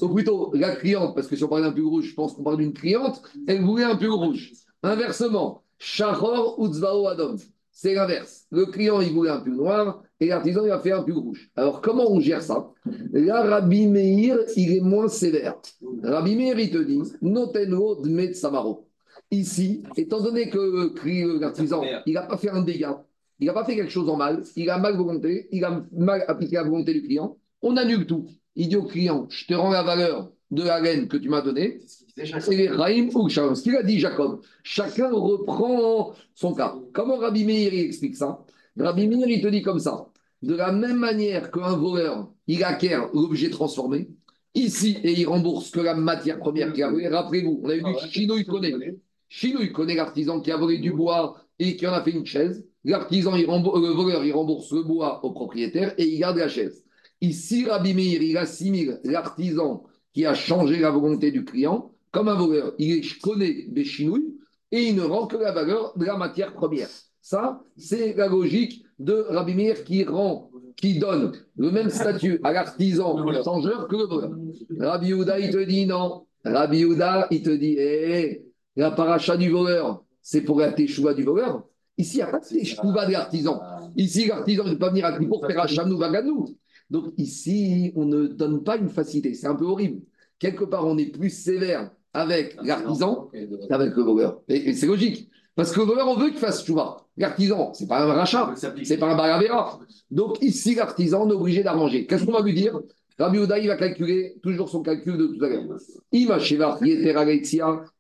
ou plutôt la cliente, parce que si on parle d'un pull rouge, je pense qu'on parle d'une cliente, elle voulait un pull rouge. Inversement, shachor utzvao adam. C'est l'inverse. Le client, il voulait un pull noir et l'artisan, il a fait un pull rouge. Alors, comment on gère ça? Là, Rabbi Meir, il est moins sévère. Rabbi Meir, il te dit Notenlo dmet samaro. Ici, étant donné que le cri- l'artisan, il n'a pas fait un dégât, il n'a pas fait quelque chose en mal, il a mal volonté, il a mal appliqué la volonté du client, on annule tout. Il dit au client Je te rends la valeur de la laine que tu m'as donnée, c'est Raïm ou. Ce qu'il a dit Jacob, chacun reprend son cas. Comment Rabbi Meir il explique ça? Rabbi Meir, il te dit comme ça. De la même manière qu'un voleur, il acquiert l'objet transformé, ici, et il rembourse que la matière première qu'il a volée. Rappelez-vous, on a vu Chino, il connaît. Chino, il connaît l'artisan qui a volé du bois et qui en a fait une chaise. L'artisan, rembourse- le voleur, il rembourse le bois au propriétaire et il garde la chaise. Ici, Rabbi Meir, il assimile l'artisan qui a changé la volonté du client comme un voleur. Il connaît des chinouilles et il ne rend que la valeur de la matière première. Ça, c'est la logique de Rabbi Meir qui rend, qui donne le même statut à l'artisan le changeur que le voleur. Rabbi Houda, il te dit non. Rabbi Houda, il te dit, eh, la paracha du voleur, c'est pour la teshuva du voleur. Ici, il n'y a pas de teshuva de l'artisan. Ici, l'artisan ne peut pas venir à pour faire un chanou vaganou. Donc ici, on ne donne pas une facilité. C'est un peu horrible. Quelque part, on est plus sévère avec l'artisan qu'avec le voleur. Et, et c'est logique. Parce que le voleur, on veut qu'il fasse chouva. L'artisan, c'est pas un rachat, c'est pas un baravera. Donc ici, l'artisan, on est obligé d'arranger. Qu'est-ce qu'on va lui dire? Rabbi Oda, il va calculer toujours son calcul de tout à l'heure.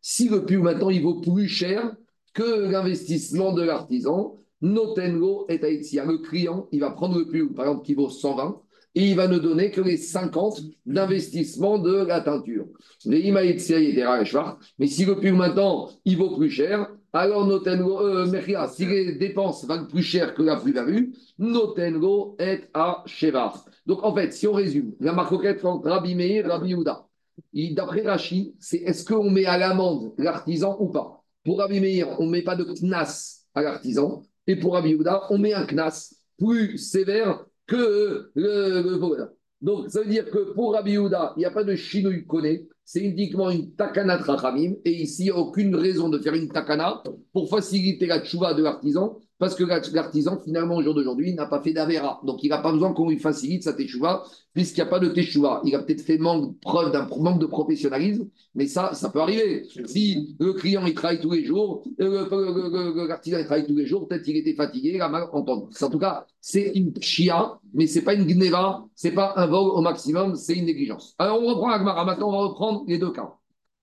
Si le puits maintenant il vaut plus cher que l'investissement de l'artisan, Notengo et Haïtia. Le client, il va prendre le puits, par exemple, qui vaut 120, et il va ne donner que les 50 d'investissement de la teinture. Mais si le puits maintenant il vaut plus cher, alors Notengo, euh, Mechia, si les dépenses valent plus cher que la plus-value, Notengo est à Sheva. Donc en fait, si on résume, la marcoquette entre Rabbi Meir et Rabbi Yehuda, D'après Rachi, c'est est-ce qu'on met à l'amende l'artisan ou pas? Pour Rabbi Meir, on ne met pas de knas à l'artisan. Et pour Rabbi Yehuda, on met un knas plus sévère que le, le. Donc, ça veut dire que pour Rabbi Yehuda, il n'y a pas de chinouille connaît, c'est uniquement une takana trachamim. Et ici, aucune raison de faire une takana pour faciliter la tchouva de l'artisan, parce que la- l'artisan, finalement, au jour d'aujourd'hui, n'a pas fait d'avera. Donc, il n'a pas besoin qu'on lui facilite sa teshuva, puisqu'il n'y a pas de teshuva. Il a peut-être fait manque, preuve d'un manque de professionnalisme, mais ça, ça peut arriver. Si le client, il travaille tous les jours, euh, l'artisan, il travaille tous les jours, peut-être qu'il était fatigué, il a mal entendu. En tout cas, c'est une chia, mais c'est pas une gneva, c'est pas un vol au maximum, c'est une négligence. Alors, on reprend Agmara. Maintenant, on va reprendre les deux cas.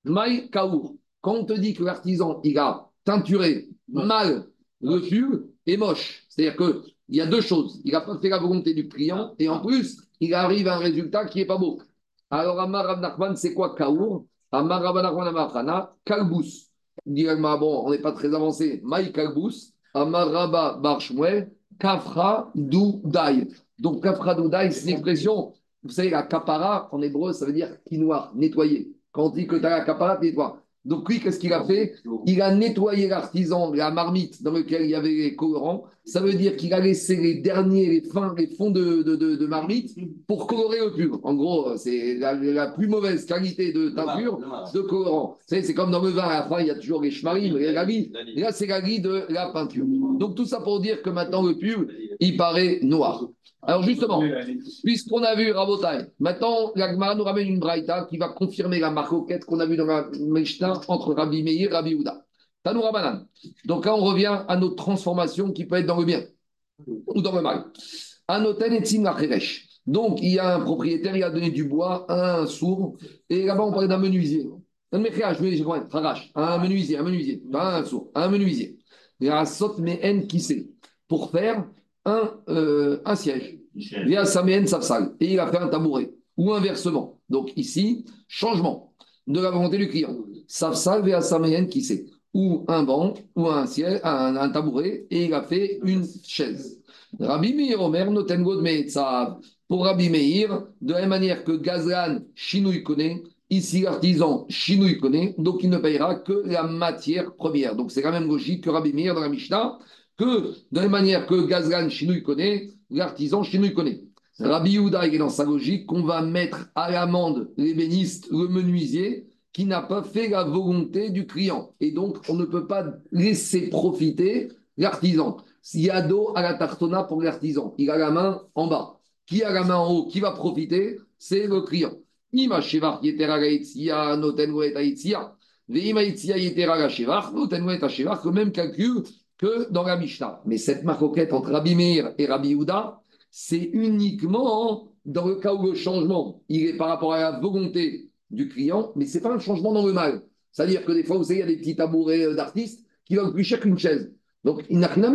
Maï Kaour, quand on te dit que l'artisan, il a teinturé mal le pub, est moche. C'est-à-dire qu'il y a deux choses. Il n'a pas fait la volonté du client et en plus, il arrive à un résultat qui n'est pas beau. Alors, Amar Rav Nachman, c'est quoi Kaour? Amar Rabban Nachman Amar Chana, Kalbous. Agmara, bon, on n'est pas très avancé. Maï Kalbous, Amar Rabba Bar Shmuel, Kafra Dou Dai. Donc, Kafra Dou Dai, c'est une expression, vous savez, la kapara, en hébreu, ça veut dire quinoa, nettoyer. Quand on dit que tu as la kapara, tu nettoies. Donc, lui, qu'est-ce qu'il a fait? Il a nettoyé l'artisan, la marmite dans laquelle il y avait les colorants. Ça veut dire qu'il a laissé les derniers, les fins, les fonds de, de, de, de marmite pour colorer le pur. En gros, c'est la, la plus mauvaise qualité de teinture de colorant. Vous savez, c'est comme dans le vin, à la fin, il y a toujours les schmarim, les. Et là, c'est la grille de la peinture. Donc, tout ça pour dire que maintenant, le pur, il paraît noir. Alors, justement, puisqu'on a vu Rabotai, maintenant, la Gemara nous ramène une braïta qui va confirmer la marcoquette qu'on a vue dans la Mishnah entre Rabbi Meir et Rabbi Houda. Tanou Rabanan. Donc là, on revient à notre transformation qui peut être dans le bien ou dans le mal. Anoten et. Donc, il y a un propriétaire, il a donné du bois à un sourd, et là-bas, on parlait d'un menuisier. Un un menuisier, un menuisier, pas un sourd, un menuisier. Il y a un sot qui sait, pour faire un, euh, un siège. Via Saméen Safsal. Et il a fait un tabouret. Ou inversement. Donc ici, changement de la volonté du client. Safsal via Saméen qui sait. Ou un banc, ou un, siège, un, un tabouret, et il a fait une chaise. Rabbi Meir Omer, Notengod Meetzav. Pour Rabbi Meir, de la même manière que Gazlan, Chinouille connaît, ici l'artisan, Chinouille connaît, donc il ne payera que la matière première. Donc c'est la même logique que Rabbi Meir dans la Mishnah que de la manière que Gazgan Chinouille connaît, l'artisan Chinouille connaît. Rabbi Yehuda est dans sa logique qu'on va mettre à l'amende l'ébéniste, le menuisier, qui n'a pas fait la volonté du client. Et donc, on ne peut pas laisser profiter l'artisan. Il y a dos à la tartona pour l'artisan. Il a la main en bas. Qui a la main en haut Qui va profiter? C'est le client. Le même calcul que dans la Mishnah. Mais cette maroquette entre Rabbi Meir et Rabbi Yehuda, c'est uniquement dans le cas où le changement, il est par rapport à la volonté du client, mais ce n'est pas un changement dans le mal. C'est-à-dire que des fois, vous savez, il y a des petits tabourets euh, d'artistes qui valent plus cher qu'une chaise. Donc, il n'a rien.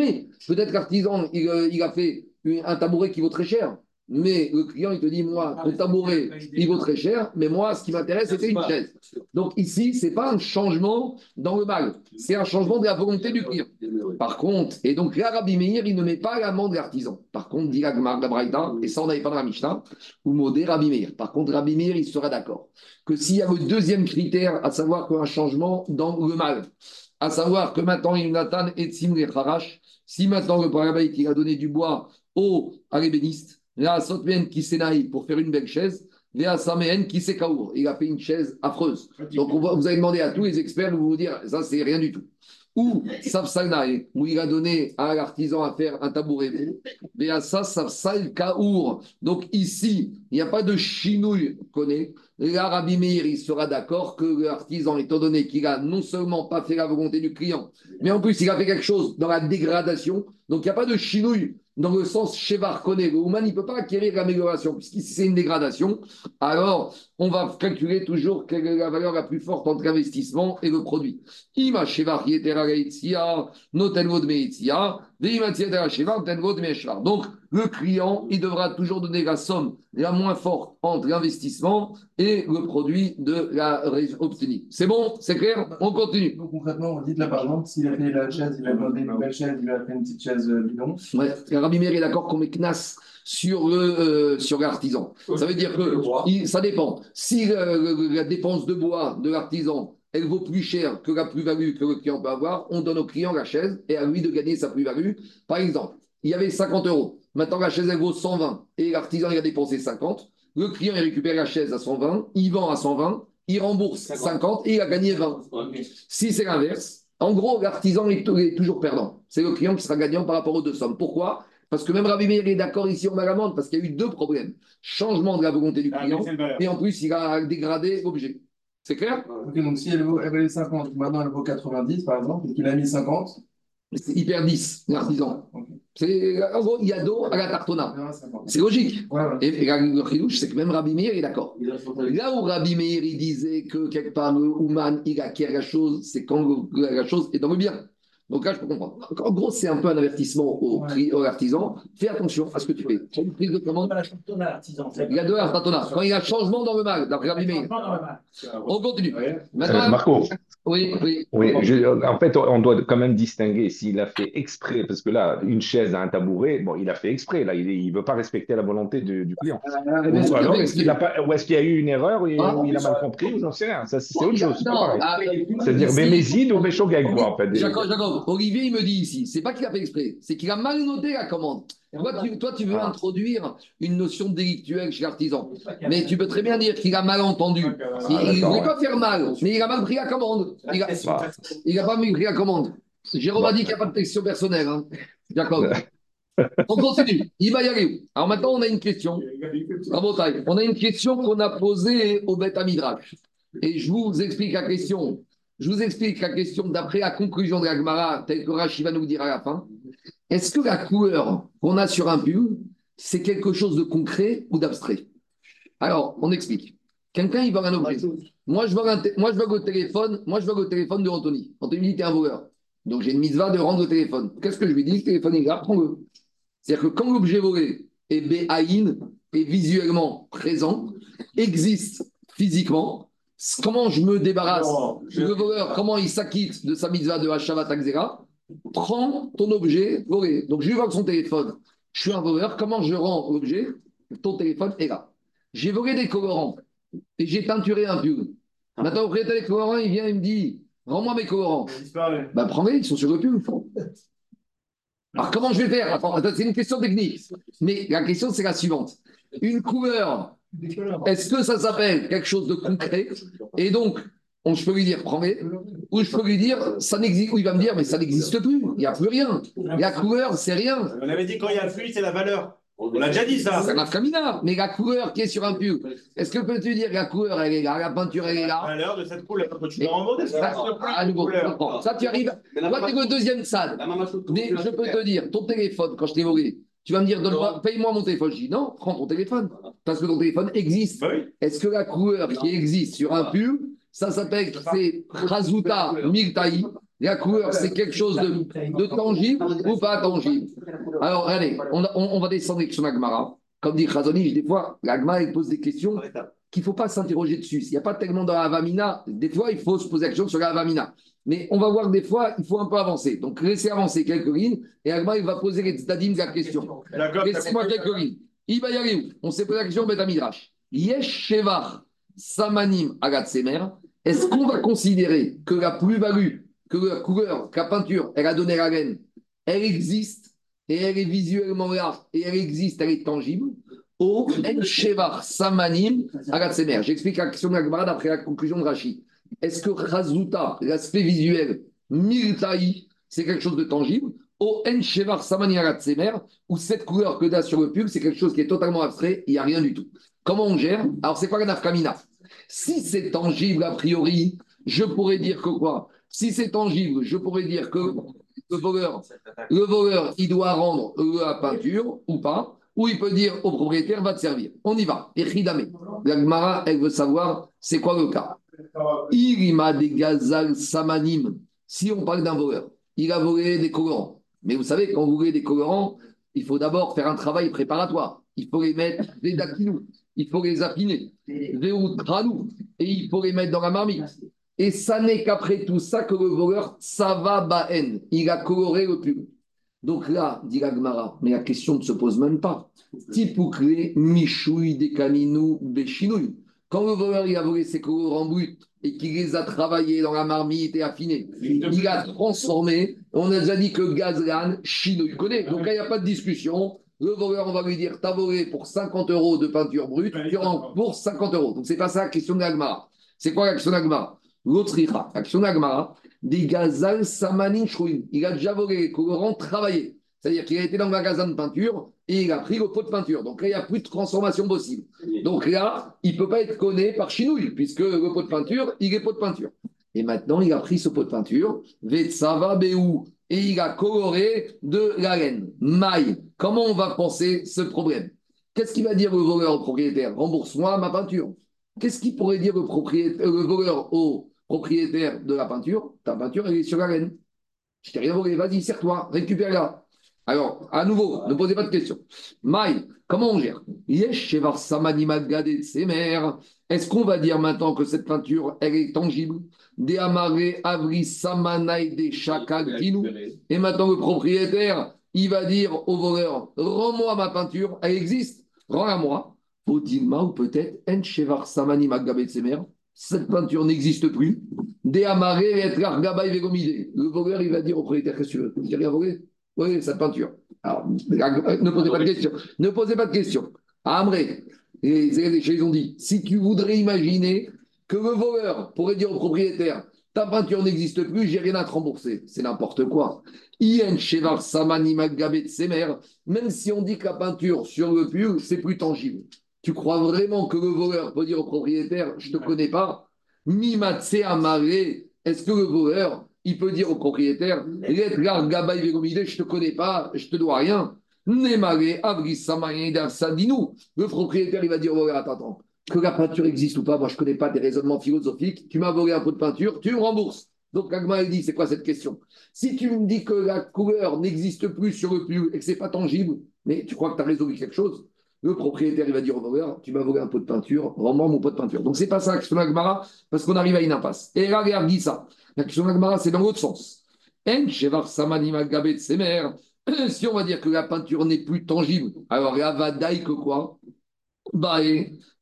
Peut-être qu'artisan, il, euh, il a fait un tabouret qui vaut très cher. Mais le client, il te dit, moi, ton tabouret, il vaut très cher, mais moi, ce qui m'intéresse, c'était une chaise. Donc ici, ce n'est pas un changement dans le mal, c'est un changement de la volonté du client. Par contre, et donc là, Rabbi Meir, il ne met pas l'amende de l'artisan. Par contre, dit la Braïta, et ça, on n'avait pas dans la Mishnah, ou modé Rabbi Meir. Par contre, Rabbi Meir, il sera d'accord que s'il y a le deuxième critère, à savoir qu'un changement dans le mal, à savoir que maintenant, il Nathan et Tzim Kharash, si maintenant le Parabait, il a donné du bois au à Là, Sotmen qui s'énaille pour faire une belle chaise, Léa Saméen qui s'est kaour. Il a fait une chaise affreuse. Donc, on va- vous allez demander à tous les experts de vous dire, ça, c'est rien du tout. Ou Safsalnaï, où il a donné à l'artisan à faire un tabouret? Léa Sa Safsal Kaour. Donc, ici, il n'y a pas de chinouille, connaît. Là, Rabbi Meir, il sera d'accord que l'artisan, étant donné qu'il a non seulement pas fait la volonté du client, mais en plus, il a fait quelque chose dans la dégradation. Donc, il n'y a pas de chinouille dans le sens Shevar connaît. Le Ouman, il ne peut pas acquérir l'amélioration, puisqu'ici, c'est une dégradation. Alors, on va calculer toujours quelle est la valeur la plus forte entre l'investissement et le produit. Ima Shevar Yetera Gaitzia, Noten Vod Meitzia, Veima Yetera Shevar, Meishvar. Donc, le client, il devra toujours donner la somme la moins forte entre l'investissement et le produit de la ré- obtenu. C'est bon? C'est clair? On continue. Donc concrètement, on dit là par exemple, s'il a fait la chaise, il a demandé une belle chaise, il a fait une petite chaise euh, bidon. Ouais, Rabbi Meir est d'accord qu'on met CNAS sur le euh, sur l'artisan. Ça veut dire que il- ça dépend. Si euh, la dépense de bois de l'artisan elle vaut plus cher que la plus-value que le client peut avoir, on donne au client la chaise et à lui de gagner sa plus-value. Par exemple, il y avait 50 euros. Maintenant, la chaise, elle vaut 120 et l'artisan, il a dépensé 50. Le client, il récupère la chaise à 120, il vend à 120, il rembourse 50 et il a gagné 20. Si c'est l'inverse, en gros, l'artisan est, est toujours perdant. C'est le client qui sera gagnant par rapport aux deux sommes. Pourquoi? Parce que même Rabbi Meir est d'accord ici, on met l'amende, parce qu'il y a eu deux problèmes. Changement de la volonté du Ah, client, et en plus, il a dégradé l'objet. C'est clair? Ok, donc si elle, vaut, elle valait 50, maintenant elle vaut 90 par exemple, et qu'il a mis 50, Il perd 10, l'artisan. C'est- En gros, il y a dos à la tartona. 50. C'est logique. Ouais, ouais. Et, et le chidouche, c'est que même Rabbi Meir est d'accord. Là où Rabbi Meir il disait que quelque part le Ouman il acquiert la chose, c'est quand la chose est dans le bien. Donc là, je peux comprendre. En gros, c'est un peu un avertissement au, cli- au artisan. Fais attention à ce que tu fais. J'ai une prise de commande. Il y a deux artatona. Quand il y a changement dans le mal, d'après Rabbi. On continue. Euh, Marco, oui, oui. oui, je- en fait, on doit quand même distinguer s'il a fait exprès, parce que là, une chaise à un tabouret, bon, il a fait exprès, là, il ne veut pas respecter la volonté du, du client. Euh, bien Ou sûr, alors, mais- est-ce qu'il a pas, ou est-ce qu'il y a eu une erreur, Ah. ou il a mal compris, ou j'en sais rien. Ça, c'est autre chose. ah, C'est-à-dire, ici- mais Mézid ou Méchogag, quoi, en fait. Jacob, Jacob, Olivier, il me dit ici, c'est pas qu'il a fait exprès, c'est qu'il a mal noté la commande. Toi, tu, toi, tu veux Ah. introduire une notion délictuelle chez l'artisan. Mais tu peux très bien dire qu'il a mal entendu. Il ne d'accord, voulait pas faire mal, mais il a mal pris la commande. Il n'a Bah, pas mal pris la commande. Jérôme a dit qu'il n'y a pas de question personnelle. Hein. Jacob. On continue. Il va y aller. Alors maintenant, on a une question. On a une question qu'on a posée au Beth Amidrash. Et je vous explique la question. Je vous explique la question d'après la conclusion de la Gemara, telle que Rashi va nous dire à la fin. Est-ce que la couleur qu'on a sur un pull, c'est quelque chose de concret ou d'abstrait? Alors, on explique. Quelqu'un, il vend un objet. Moi, je vends, un moi, je téléphone. Moi, je vends au téléphone de Anthony. Anthony dit, t'es un voleur. Donc, j'ai une mitzvah de rendre le téléphone. Qu'est-ce que je lui dis? Le téléphone est grave, prends-le. C'est-à-dire que quand l'objet volé est béhaïn, est visuellement présent, existe physiquement, comment je me débarrasse Non, je- Le voleur, comment il s'acquitte de sa mitzvah de Hashavat Akzera Prends ton objet volé. Donc, je lui vends son téléphone. Je suis un voleur. Comment je rends l'objet Ton téléphone est là. J'ai volé des colorants et j'ai teinturé un pull. Maintenant, le propriétaire des colorants, il vient et me dit Rends-moi mes colorants. Disparu. Ben, prends-les, ils sont sur le pull. Alors, comment je vais faire? C'est une question technique. Mais la question, c'est la suivante. Une couleur, est-ce que ça s'appelle quelque chose de concret? Et donc, on, je peux lui dire, prends-les. Ou je peux lui dire, ça n'existe. Ou il va me dire, mais ça n'existe plus. Il n'y a plus rien. La couleur, c'est rien. On avait dit quand il y a fluide, c'est la valeur. On l'a déjà dit ça. C'est la camina. Mais la couleur qui est sur un pull, est-ce que peux-tu dire que la couleur, elle est là, la peinture, elle est La là valeur de cette couleur. Quand tu la renvoies, c'est Ça, à nouveau, ça, tu arrives. Toi, tu es au deuxième stade. Mais je peux te dire, ton téléphone, quand je t'ai volé, tu vas me dire, donne-moi- paye-moi mon téléphone. Je dis non, prends ton téléphone. Parce que ton téléphone existe. Bah oui. Est-ce que la couleur qui existe sur un pull, ça s'appelle, c'est Razuta Miltaï La couleur, c'est quelque chose de, de tangible ou pas tangible Alors, allez, on, a- on- on va descendre sur l'Agmara. Comme dit Khazonich, des fois, l'Agmara, il pose des questions qu'il ne faut pas s'interroger dessus. Il n'y a pas tellement dans la Avamina. Des fois, il faut se poser la question sur la Avamina. Mais on va voir des fois, il faut un peu avancer. Donc, laissez avancer quelques lignes et Agmara, il va poser les tzaddim de la question. Laissez-moi quelques lignes. Il va y aller où? On s'est posé la question, Beth Midrash. Yesh Shevar Samanim Agatsemer. Est-ce qu'on va considérer que la plus-value, que la couleur, que la peinture, elle a donné la laine, elle existe et elle est visuellement là et elle existe, elle est tangible? Au Shevar Samanim Agatsemer. J'explique la question de la d'après la conclusion de Rachid. Est-ce que Razuta, l'aspect visuel, Miltaï, c'est quelque chose de tangible? Au En Shevar Samanim Agatsemer, où cette couleur que tu sur le pub, c'est quelque chose qui est totalement abstrait, il n'y a rien du tout. Comment on gère? Alors, c'est quoi la nafkamina Si c'est tangible, a priori, je pourrais dire que quoi? Si c'est tangible, je pourrais dire que le voleur, le voleur, il doit rendre la peinture ou pas, ou il peut dire au propriétaire, va te servir. On y va. Et Ridame. La Gemara, elle veut savoir c'est quoi le cas? Irima des gazal samanim. Si on parle d'un voleur, il a volé des colorants. Mais vous savez, quand vous volez des colorants, il faut d'abord faire un travail préparatoire. Il faut les mettre des dakinous, il faut les affiner, outranou, et il faut les mettre dans la marmite. Et ça n'est qu'après tout ça que le voleur, ça va baen. Il a coloré le pub. Donc là, dit la Gemara, mais la question ne se pose même pas. Tipoukle, michoui. Quand le voleur il a volé ses colorants bruts et qu'il les a travaillés dans la marmite et affinés, il a transformé. On a déjà dit que Gazlan, Chino, il connaît. Donc là, il n'y a pas de discussion. Le voleur, on va lui dire T'as volé pour 50 euros de peinture brute, tu rends pour 50 euros. Donc, c'est pas ça la question de l'Agmara. C'est quoi la question de l'Agmara L'autre ira. La question de l'Agmara, des Gazal Samanin. Il a déjà volé les colorants travaillés. C'est-à-dire qu'il a été dans le magasin de peinture et il a pris le pot de peinture. Donc là, il n'y a plus de transformation possible. Donc là, il ne peut pas être connu par chinouille, puisque le pot de peinture, il est pot de peinture. Et maintenant, il a pris ce pot de peinture, Vetsava Beou, et il a coloré de la laine. Maille. Comment on va penser ce problème? Qu'est-ce qu'il va dire le voleur au propriétaire? Rembourse-moi ma peinture. Qu'est-ce qu'il pourrait dire le, propriétaire, le voleur au propriétaire de la peinture? Ta peinture, elle est sur la laine. Je t'ai rien volé, vas-y, serre-toi, récupère-la. Alors, à nouveau, ne posez pas de questions. Maï, comment on gère. Est-ce qu'on va dire maintenant que cette peinture, elle est tangible Avri. Et maintenant, le propriétaire, il va dire au voleur Rends-moi ma peinture, elle existe, rends-la moi. Odilma ou peut-être Samani. Cette peinture n'existe plus. Des Amare Etrar Gabay Vegomide. Le voleur, il va dire au propriétaire Qu'est-ce que tu veux? J'ai rien volé oui, cette peinture. Alors, ne posez pas de questions. Ne posez pas de questions. À Amré, les élèves ils ont dit si tu voudrais imaginer que le voleur pourrait dire au propriétaire ta peinture n'existe plus, j'ai rien à te rembourser. C'est n'importe quoi. Ien Shevar Samani Magabet Semer, même si on dit que la peinture sur le pull, c'est plus tangible. Tu crois vraiment que le voleur peut dire au propriétaire je ne te connais pas? Mimatse Amare, est-ce que le voleur il peut dire au propriétaire Je ne te connais pas, je te dois rien. Le propriétaire, il va dire Attends, attends, que la peinture existe ou pas, moi je ne connais pas des raisonnements philosophiques. Tu m'as volé un peu de peinture, tu me rembourses. Donc Agma, il dit C'est quoi cette question? Si tu me dis que la couleur n'existe plus sur le pull et que ce n'est pas tangible, mais tu crois que tu as résolu quelque chose? Le propriétaire, il va dire au voleur, tu m'as volé un pot de peinture, rends-moi mon pot de peinture. Donc, c'est pas ça la question d'Agmara, parce qu'on arrive à une impasse. Et là, regarde, dit ça. La question d'Agmara, c'est dans l'autre sens. Si on va dire que la peinture n'est plus tangible, alors il va que quoi? Bah,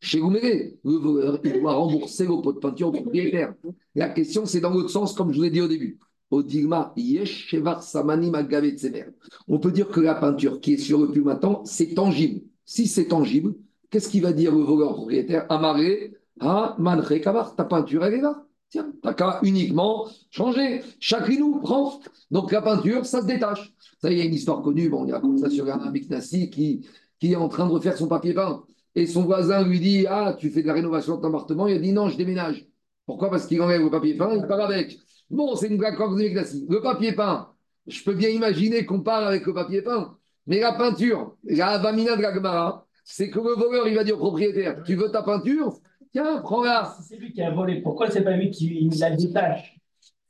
chez Gouméré, le voleur, il doit rembourser le pot de peinture au propriétaire. La question, c'est dans l'autre sens, comme je vous ai dit au début. On peut dire que la peinture qui est sur le puits maintenant, c'est tangible. Si c'est tangible, qu'est-ce qu'il va dire le voleur propriétaire? Amaré, ah, ta peinture, elle est là. Tiens, t'as qu'à uniquement changer. Chacun prend. Donc la peinture, ça se détache. Ça, il y a une histoire connue. Bon, il y a comme ça sur un Nassi qui, qui est en train de refaire son papier peint. Et son voisin lui dit Ah, tu fais de la rénovation de ton appartement? Il a dit Non, je déménage. Pourquoi? Parce qu'il enlève le papier peint, il part avec. Bon, c'est une blague Nassi. Le papier peint, je peux bien imaginer qu'on part avec le papier peint. Mais la peinture, la Avamina de la c'est que le voleur, il va dire au propriétaire Tu veux ta peinture? Tiens, prends-la. Si c'est lui qui a volé, pourquoi c'est pas lui qui la détache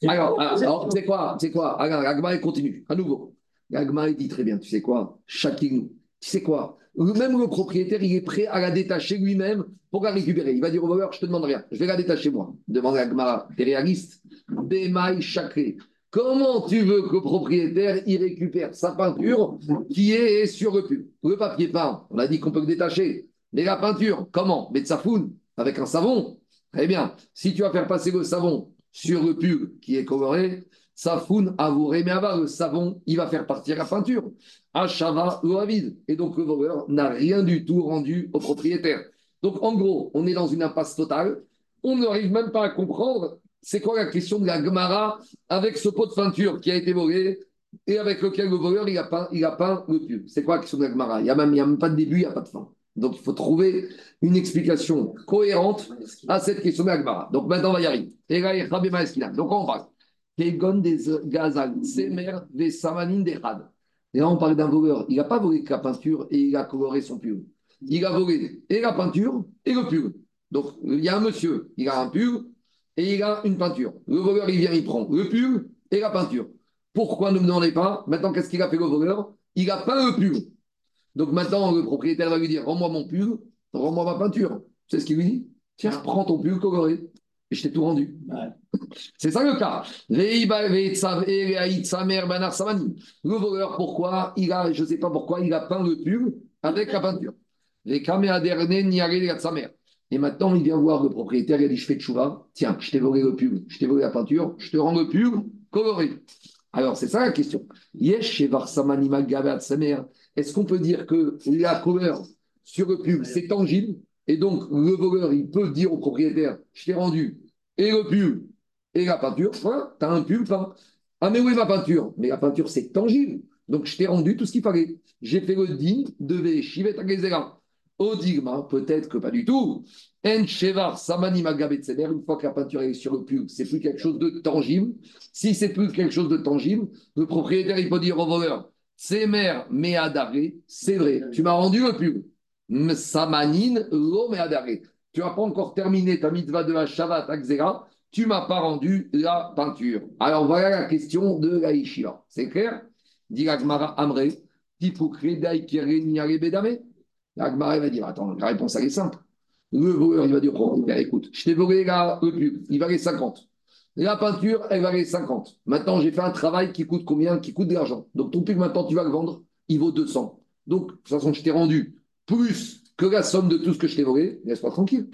Alors, alors c'est quoi C'est quoi? Alors, la Gemara, continue. À nouveau. La Gemara, dit très bien Tu sais quoi? Chacun. Tu sais quoi? Même le propriétaire, il est prêt à la détacher lui-même pour la récupérer. Il va dire au voleur Je te demande rien. Je vais la détacher moi. Demande Gemara T'es réaliste Bémaï chacré. Comment tu veux que le propriétaire y récupère sa peinture qui est sur le Le papier peint, on a dit qu'on peut le détacher. Mais la peinture, comment? Mettre sa foule avec un savon. Très bien. Si tu vas faire passer le savon sur le pub qui est coloré, sa foune avouerait, mais avant le savon, il va faire partir la peinture. Achava ou vide. Et donc le voleur n'a rien du tout rendu au propriétaire. Donc en gros, on est dans une impasse totale. On n'arrive même pas à comprendre c'est quoi la question de la Gemara avec ce pot de peinture qui a été volé et avec lequel le voleur il a peint, il a le pub C'est quoi la question de la Gemara? Il n'y a, a même pas de début, il n'y a pas de fin. Donc il faut trouver une explication cohérente à cette question de. Donc maintenant on va y arriver. Donc on parle. des gazal, semer, des samanin, des rad. Et là on parle d'un voleur. Il n'a pas volé que la peinture et il a coloré son pub. Il a volé et la peinture et le pub. Donc il y a un monsieur, il a un pub et il a une peinture. Le voleur, il vient, il prend le pull et la peinture. Pourquoi ne me demandez pas? Maintenant, qu'est-ce qu'il a fait le voleur? Il a peint le pull. Donc maintenant, le propriétaire va lui dire Rends-moi mon pull, rends-moi ma peinture. C'est ce qu'il lui dit? Tiens, prends ton pull coloré. Et je t'ai tout rendu. C'est ça le cas. Le voleur, pourquoi? Il a, je ne sais pas pourquoi, il a peint le pull avec la peinture. Les caméras derniers n'y de sa mère. Et maintenant, il vient voir le propriétaire, il a dit Je fais de chouva, tiens, je t'ai volé le pub, je t'ai volé la peinture, je te rends le pub coloré. Alors, c'est ça la question. Est-ce qu'on peut dire que la couleur sur le pub, c'est tangible Et donc, le voleur, il peut dire au propriétaire Je t'ai rendu et le pub et la peinture. Voilà, tu as un pub. Hein. Ah, mais où est ma peinture Mais la peinture, c'est tangible. Donc, je t'ai rendu tout ce qu'il fallait. J'ai fait le digne de Veshivet Agezera. Odigma, peut-être que pas du tout. En Shevar, Samani une fois que la peinture est sur le pub, c'est plus quelque chose de tangible. Si c'est plus quelque chose de tangible, le propriétaire, il peut dire au voleur, mère, Meadare, c'est vrai, tu m'as rendu le pub. Samanin, lo Meadare. Tu n'as pas encore terminé ta mitzvah de la Shavat Akzera, tu m'as pas rendu la peinture. Alors voilà la question de la. C'est clair? Dit l'Agmara Amré, L'Agmara va dire Attends, la réponse elle est simple. Le voleur, il va dire oh, écoute, je t'ai volé la, le pub, il valait 50. La peinture, elle valait 50. Maintenant, j'ai fait un travail qui coûte combien Qui coûte de l'argent. Donc ton pub, maintenant, tu vas le vendre, il vaut 200. Donc, de toute façon, je t'ai rendu plus que la somme de tout ce que je t'ai volé, laisse-moi tranquille.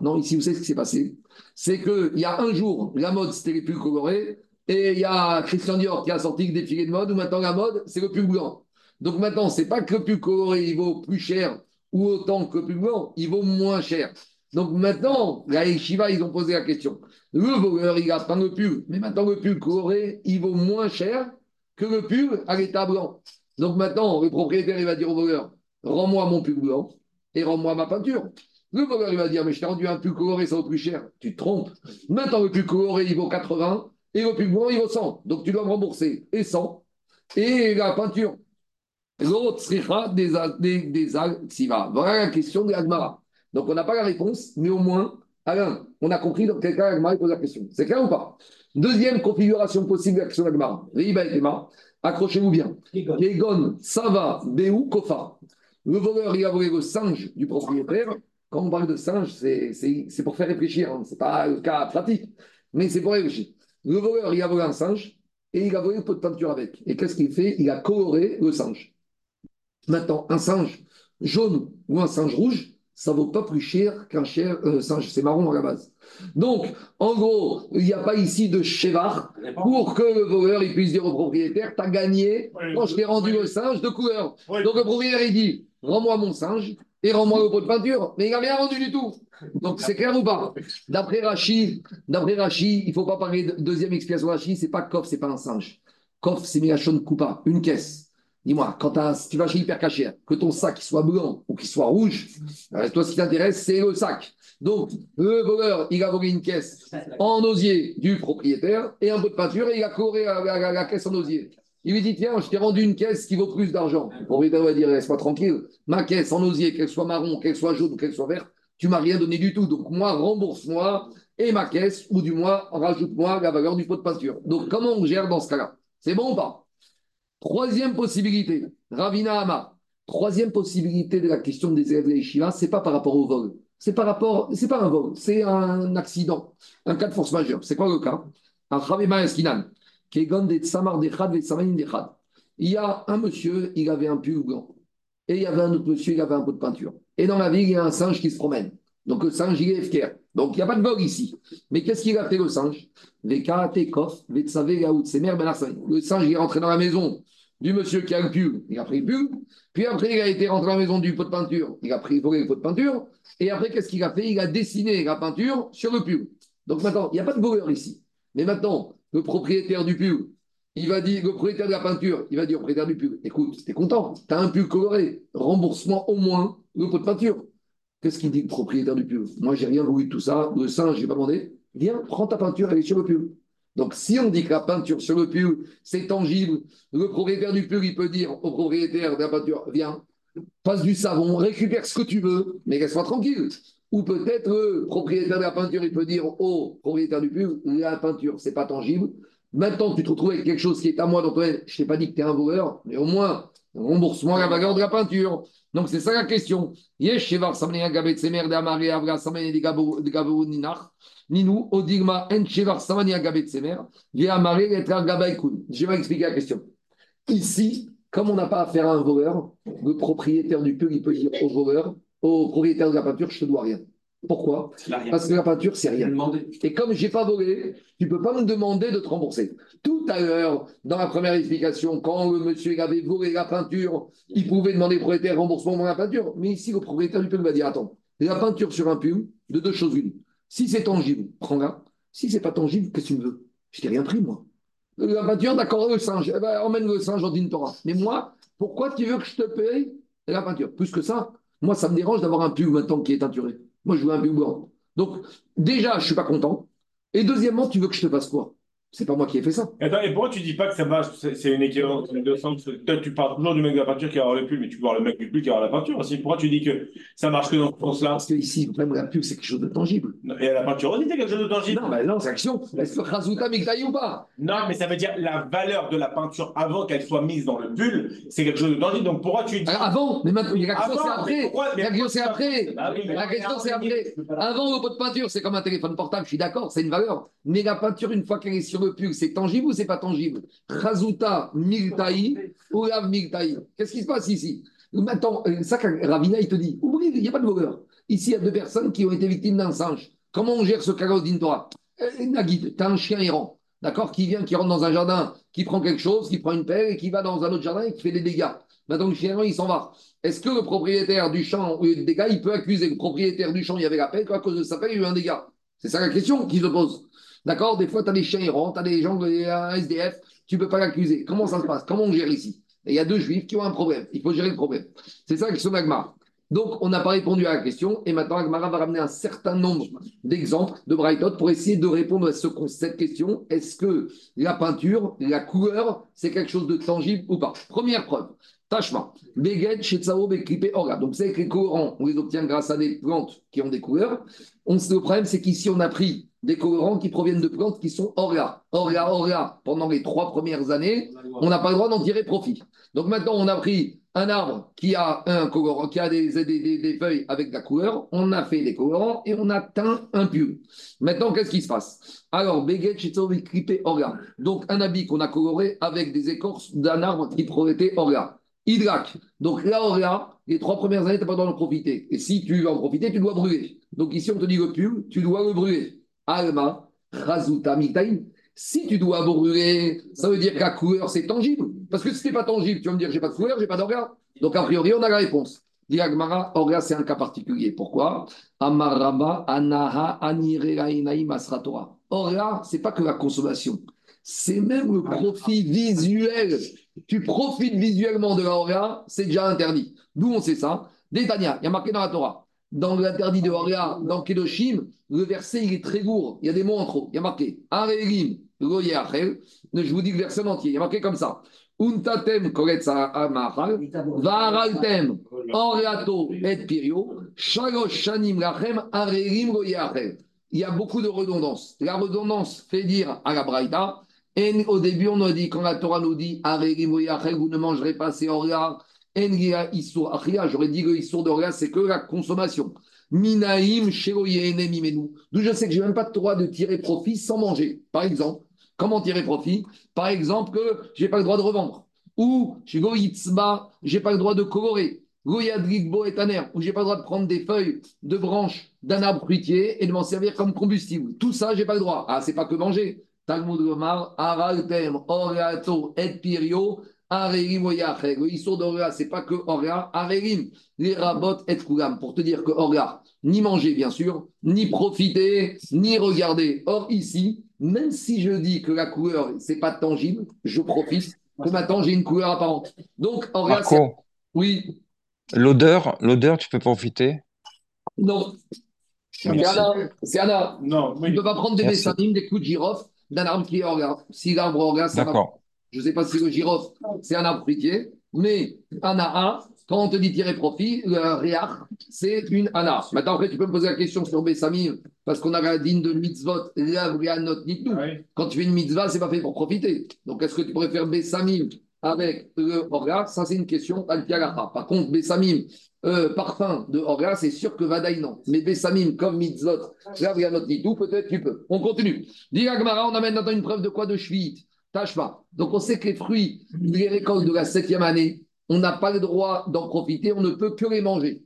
Non, ici, vous savez ce qui s'est passé? C'est qu'il y a un jour, la mode, c'était les pulls colorés, et il y a Christian Dior qui a sorti des défilé de mode, où maintenant la mode, c'est le pull blanc. Donc maintenant, c'est pas que le pull coloré, il vaut plus cher ou autant que le pull blanc, il vaut moins cher. Donc maintenant, la Yeshiva, ils ont posé la question. Le voleur, il pas le pull, mais maintenant le pull coloré, il vaut moins cher que le pull à l'état blanc. Donc maintenant, le propriétaire, il va dire au voleur, rends-moi mon pull blanc et rends-moi ma peinture. Le voleur, il va dire, mais je t'ai rendu un pull coloré, ça vaut plus cher. Tu te trompes. Maintenant, le pull coloré, il vaut 80 et le pull blanc, il vaut 100. Donc tu dois me rembourser et 100 et la peinture. L'autre des. Voilà la question de l'Agmara. Donc on n'a pas la réponse, mais au moins, Alain, on a compris dans quel cas pose la question. C'est clair ou pas? Deuxième configuration possible question de l'Agmara. accrochez-vous bien. Kegon, Sava, Béou, Kofa. Le voleur, il a volé le singe du propriétaire. Quand on parle de singe, c'est pour faire réfléchir. Hein. Ce n'est pas le cas pratique, mais c'est pour réfléchir. Le voleur, il a volé un singe et il a volé un pot de peinture avec. Et qu'est-ce qu'il fait? Il a coloré le singe. Maintenant, un singe jaune ou un singe rouge, ça ne vaut pas plus cher qu'un euh, singe, c'est marron à la base. Donc, en gros, il n'y a pas ici de chevar pour que le voleur il puisse dire au propriétaire, tu as gagné quand je t'ai rendu le singe de couleur. Donc le propriétaire, il dit, rends-moi mon singe et rends-moi le pot de peinture. Mais il n'a rien rendu du tout. Donc c'est clair ou pas? D'après Rachid, d'après Rachid, il ne faut pas parler de deuxième explication Rachid, c'est pas coffre, c'est pas un singe. Coffre, c'est Mégachon Coupa, une caisse. Dis-moi, quand tu vas chez Hyper Cacher, que ton sac soit blanc ou qu'il soit rouge, euh, toi, ce qui t'intéresse, c'est le sac. Donc, le voleur, il a volé une caisse en osier du propriétaire et un peu de peinture et il a couru la, caisse en osier. Il lui dit Tiens, je t'ai rendu une caisse qui vaut plus d'argent. Le propriétaire va dire Laisse-moi tranquille, ma caisse en osier, qu'elle soit marron, qu'elle soit jaune qu'elle soit verte, tu m'as rien donné du tout. Donc, moi, rembourse-moi et ma caisse, ou du moins, rajoute-moi la valeur du pot de peinture. Donc, comment on gère dans ce cas-là? C'est bon ou pas? Troisième possibilité, Ravina Ama. Troisième possibilité de la question des élèves de ce c'est pas par rapport au vol. C'est par rapport, c'est pas un vol, c'est un accident, un cas de force majeure. C'est quoi le cas? Il y a un monsieur, il avait un pull. Et il y avait un autre monsieur, il avait un pot de peinture. Et dans la ville, il y a un singe qui se promène. Donc le singe, il est FKR. Donc il n'y a pas de vol ici. Mais qu'est-ce qu'il a fait le singe? Le singe, il est rentré dans la maison du monsieur qui a le pull, il a pris le pull. Puis après, il a été rentré à la maison du pot de peinture, il a pris le pot de peinture. Et après, qu'est-ce qu'il a fait? Il a dessiné la peinture sur le pull. Donc maintenant, il n'y a pas de voleur ici. Mais maintenant, le propriétaire du pull, il va dire, le propriétaire de la peinture, il va dire au propriétaire du pull, écoute, t'es content, tu as un pull coloré, remboursement au moins le pot de peinture. Qu'est-ce qu'il dit le propriétaire du pull Moi, j'ai rien voulu de tout ça, le singe, j'ai pas demandé. Viens, prends ta peinture, elle est sur le pull. Donc, si on dit que la peinture sur le pull, c'est tangible, le propriétaire du pull, il peut dire au propriétaire de la peinture, viens, passe du savon, récupère ce que tu veux, mais soit tranquille. Ou peut-être le propriétaire de la peinture, il peut dire au propriétaire du pull, la peinture, c'est pas tangible. Maintenant, tu te retrouves avec quelque chose qui est à moi, donc je t'ai pas dit que tu es un voleur, mais au moins, remboursement la valeur de la peinture. Donc, c'est ça la question. Ninou, Odigma, Enchevar, Samani, Agabet, Semer, Viamare, Etra, Gabaikun. Je vais expliquer la question. Ici, comme on n'a pas affaire à un voleur, le propriétaire du pull, il peut dire au voleur, au propriétaire de la peinture, je te dois rien. Pourquoi? Parce que la peinture, c'est rien. Et comme je n'ai pas volé, tu ne peux pas me demander de te rembourser. Tout à l'heure, dans la première explication, quand le monsieur avait volé la peinture, il pouvait demander au propriétaire remboursement de la peinture. Mais ici, le propriétaire du pull va dire attends, la peinture sur un pull, de deux choses une. Si c'est tangible, prends-la. Si c'est pas tangible, qu'est-ce que tu veux? Je t'ai rien pris, moi. La peinture, d'accord, le singe. Eh ben, emmène le singe dans une Torah. Mais moi, pourquoi tu veux que je te paye la peinture? Plus que ça, moi, ça me dérange d'avoir un pull maintenant qui est teinturé. Moi, je veux un pull blanc. Donc, déjà, je ne suis pas content. Et deuxièmement, tu veux que je te fasse quoi? C'est pas moi qui ai fait ça. Attends, et pourquoi tu dis pas que ça marche? C'est une équivalence de deux sens. Toi, tu parles toujours du mec de la peinture qui avoir le pull, mais tu voir le mec du pull qui avoir la peinture aussi. Pourquoi tu dis que ça marche que dans ce sens-là? Parce que ici, même la pub, c'est quelque chose de tangible. Et la peinture aussi, c'est quelque chose de tangible. Non, mais non, c'est action. Est-ce que Razouta Miktaï ou pas? Non, mais ça veut dire la valeur de la peinture avant qu'elle soit mise dans le pull, c'est quelque chose de tangible. Donc pourquoi tu dis. Alors, Avant, mais maintenant, la question c'est après. pourquoi- La question c'est après. Ah oui, La question c'est après. Avant, le pot de peinture, c'est comme un téléphone portable, je suis d'accord, c'est une valeur. Mais la peinture, une fois qu'elle est sur le pull, c'est tangible ou c'est pas tangible? Razuta Miltaï, Olav Miltaï. Qu'est-ce qui se passe ici? Maintenant, euh, ça, Ravina, il te dit, oublie, il n'y a pas de voleur. Ici, il y a deux personnes qui ont été victimes d'un singe. Comment on gère ce cas d'Intora Nagid, tu as un chien errant, d'accord, qui vient, qui rentre dans un jardin, qui prend quelque chose, qui prend une pelle et qui va dans un autre jardin et qui fait des dégâts. Maintenant, le chien errant, il s'en va. Est-ce que le propriétaire du champ, au lieu de dégâts, il peut accuser le propriétaire du champ, il y avait la pelle, qu'à cause de sa pelle, il y a eu un dégât? C'est ça la question qui se pose. D'accord? Des fois, tu as des chiens errants, tu as des gens, un SDF, tu ne peux pas l'accuser. Comment ça se passe? Comment on gère ici? Il y a deux juifs qui ont un problème. Il faut gérer le problème. C'est ça la question d'Agmar. Donc, on n'a pas répondu à la question. Et maintenant, Agmara va ramener un certain nombre d'exemples de Brightot pour essayer de répondre à ce, cette question. Est-ce que la peinture, la couleur, c'est quelque chose de tangible ou pas? Première preuve. Tachma. Beged, Shetsao, Beklipe, Ora. Donc, c'est que les colorants, on les obtient grâce à des plantes qui ont des couleurs. On, le problème, c'est qu'ici, on a pris des colorants qui proviennent de plantes qui sont Ora. Ora, Ora. Pendant les trois premières années, on n'a pas le droit d'en tirer profit. Donc, maintenant, on a pris un arbre qui a un colorant, qui a des, feuilles avec de la couleur, on a fait des colorants et on a teint un pull. Maintenant, qu'est-ce qui se passe? Alors, Beget, Clippé, Orga. Donc, un habit qu'on a coloré avec des écorces d'un arbre qui promettait Orga. Hydrak. Donc, là, Orga, les trois premières années, tu n'as pas le droit d'en profiter. Et si tu veux en profiter, tu dois brûler. Donc, ici, on te dit le pull, tu dois le brûler. Alma, Razuta, Miktaïn. Si tu dois brûler, ça veut dire que la couleur, c'est tangible. Parce que si ce n'est pas tangible, tu vas me dire, j'ai pas de couleur, j'ai pas d'orga. Donc, a priori, on a la réponse. Dit Agmara, orga, c'est un cas particulier. Pourquoi? Amaraba, Anaha. Orga, c'est pas que la consommation. C'est même le profit visuel. Tu profites visuellement de la c'est déjà interdit. D'où on sait ça Détania, il y a marqué dans la Torah. Dans l'interdit de orga, dans Kedoshim, le verset, il est très lourd. Il y a des mots en trop. Il y a marqué Arelim, je vous dis le verset entier. Il y a marqué comme ça. Untatem koretsa varaltem et pirio. Il y a beaucoup de redondance. La redondance fait dire à la Braïta, et au début on a dit, quand la Torah nous dit vous ne mangerez pas ces orgas, j'aurais dit que isur d'orgas, c'est que la consommation. Minaim. D'où je sais que je n'ai même pas le droit de tirer profit sans manger. Par exemple, comment tirer profit? Par exemple, que je n'ai pas le droit de revendre. Ou je n'ai pas le droit de colorer. Goyadrigbo et taner, où je n'ai pas le droit de prendre des feuilles de branches d'un arbre fruitier et de m'en servir comme combustible. Tout ça, je n'ai pas le droit. Ah, c'est pas que manger. Talmud Gomar, Araltem, Oriato, Et Pirio, Arerim Oyacheg. Le Issour d'Oria, c'est pas que Oria, Arerim, les rabots et Kulam, pour te dire que Oria, ni manger bien sûr, ni profiter, ni regarder. Or ici, même si je dis que la couleur, c'est pas tangible, je profite, que maintenant j'ai une couleur apparente. Donc Oria, c'est. Oui, l'odeur, l'odeur, tu peux profiter? non. C'est. Anna. Non, Tu ne peux pas prendre des bessanim, des coups de girofle d'un arbre qui est Oria. Si l'arbre va D'accord. Je ne sais pas si le girofle, c'est un arbre fruitier, mais un AA, quand on te dit tirer profit, le riach, c'est une ana. Maintenant, après, tu peux me poser la question sur Bessamim, parce qu'on a la digne de mitzvot, la not oui. Quand tu fais une mitzvah, c'est pas fait pour profiter. Donc, est-ce que tu préfères Bessamim avec le orga Ça, c'est une question al Par contre, Bessamim, euh, parfum de orga, c'est sûr que Vadaï non. Mais Bessamim, comme mitzvot, nitnu, peut-être tu peux. On continue. Dis Agmara, on amène maintenant une preuve de quoi De Shvit? Pas. Donc, on sait que les fruits, les récoltes de la septième année, on n'a pas le droit d'en profiter, on ne peut que les manger.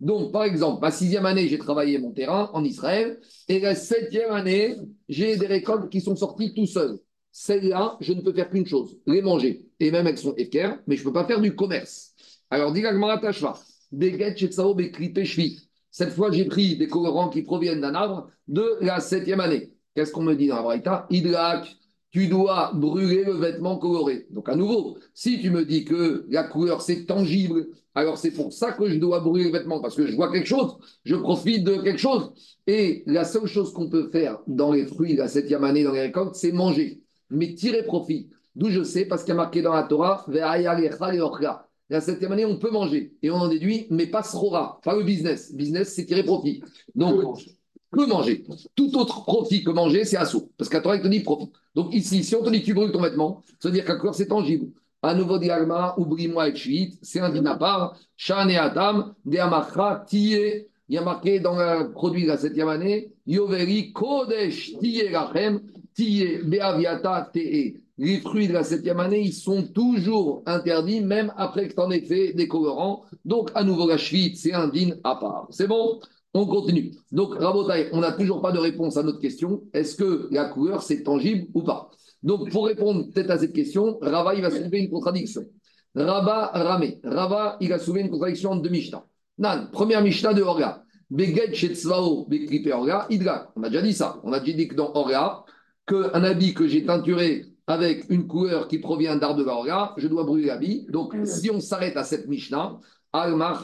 Donc, par exemple, ma sixième année, j'ai travaillé mon terrain en Israël, et la septième année, j'ai des récoltes qui sont sorties tout seuls. Celles-là, je ne peux faire qu'une chose, les manger. Et même elles sont équerres, mais je ne peux pas faire du commerce. Alors, dis la tâche-là. Cette fois, j'ai pris des colorants qui proviennent d'un arbre de la septième année. Qu'est-ce qu'on me dit dans la Braïta? Idrak, tu dois brûler le vêtement coloré. Donc à nouveau, si tu me dis que la couleur c'est tangible, alors c'est pour ça que je dois brûler le vêtement, parce que je vois quelque chose, je profite de quelque chose. Et la seule chose qu'on peut faire dans les fruits, la septième année, dans les récoltes, c'est manger. mais tirer profit. D'où je sais, parce qu'il y a marqué dans la Torah. La septième année, on peut manger. Et on en déduit, mais pas srora, pas le business. Business, c'est tirer profit. Donc, peut manger. Tout autre profit que manger, c'est assaut. Parce qu'à Torah, il te dit profit. Donc ici, si on te dit tu brûles ton vêtement, ça veut dire qu'à corps, c'est tangible. À nouveau, diagma, oublie-moi et chuit, c'est un din à part. Shan et Adam, deamachra, tiye. Il y a marqué dans le produit de la septième année, Yoveri, Kodesh, tiye rachem, tiye, beaviata, te. Les fruits de la septième année, ils sont toujours interdits, même après que tu en aies fait des colorants. Donc, à nouveau, la chevite, c'est un din à part. C'est bon? On continue. Donc, Rabotai, on n'a toujours pas de réponse à notre question. Est-ce que la couleur, c'est tangible ou pas? Donc, pour répondre peut-être à cette question, Rava, il va soulever une contradiction. Rava, Ramé. Rava, il a soulevé une contradiction entre deux Mishnah. Nan, première Mishnah de Orga. Beged Shetzvao, Bekripe Orga, Idra. On a déjà dit ça. On a déjà dit que dans Orga, qu'un habit que j'ai teinturé avec une couleur qui provient de la Orga, je dois brûler l'habit. Donc, si on s'arrête à cette Mishnah, Alma,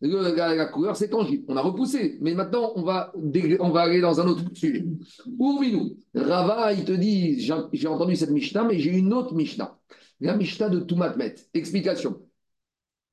La, la couleur, c'est tangible. On a repoussé. Mais maintenant, on va, on va aller dans un autre sujet. Urvinu. Rava, il te dit j'ai j'ai entendu cette Mishnah, mais j'ai une autre Mishnah. La Mishnah de Toumatmet. Explication.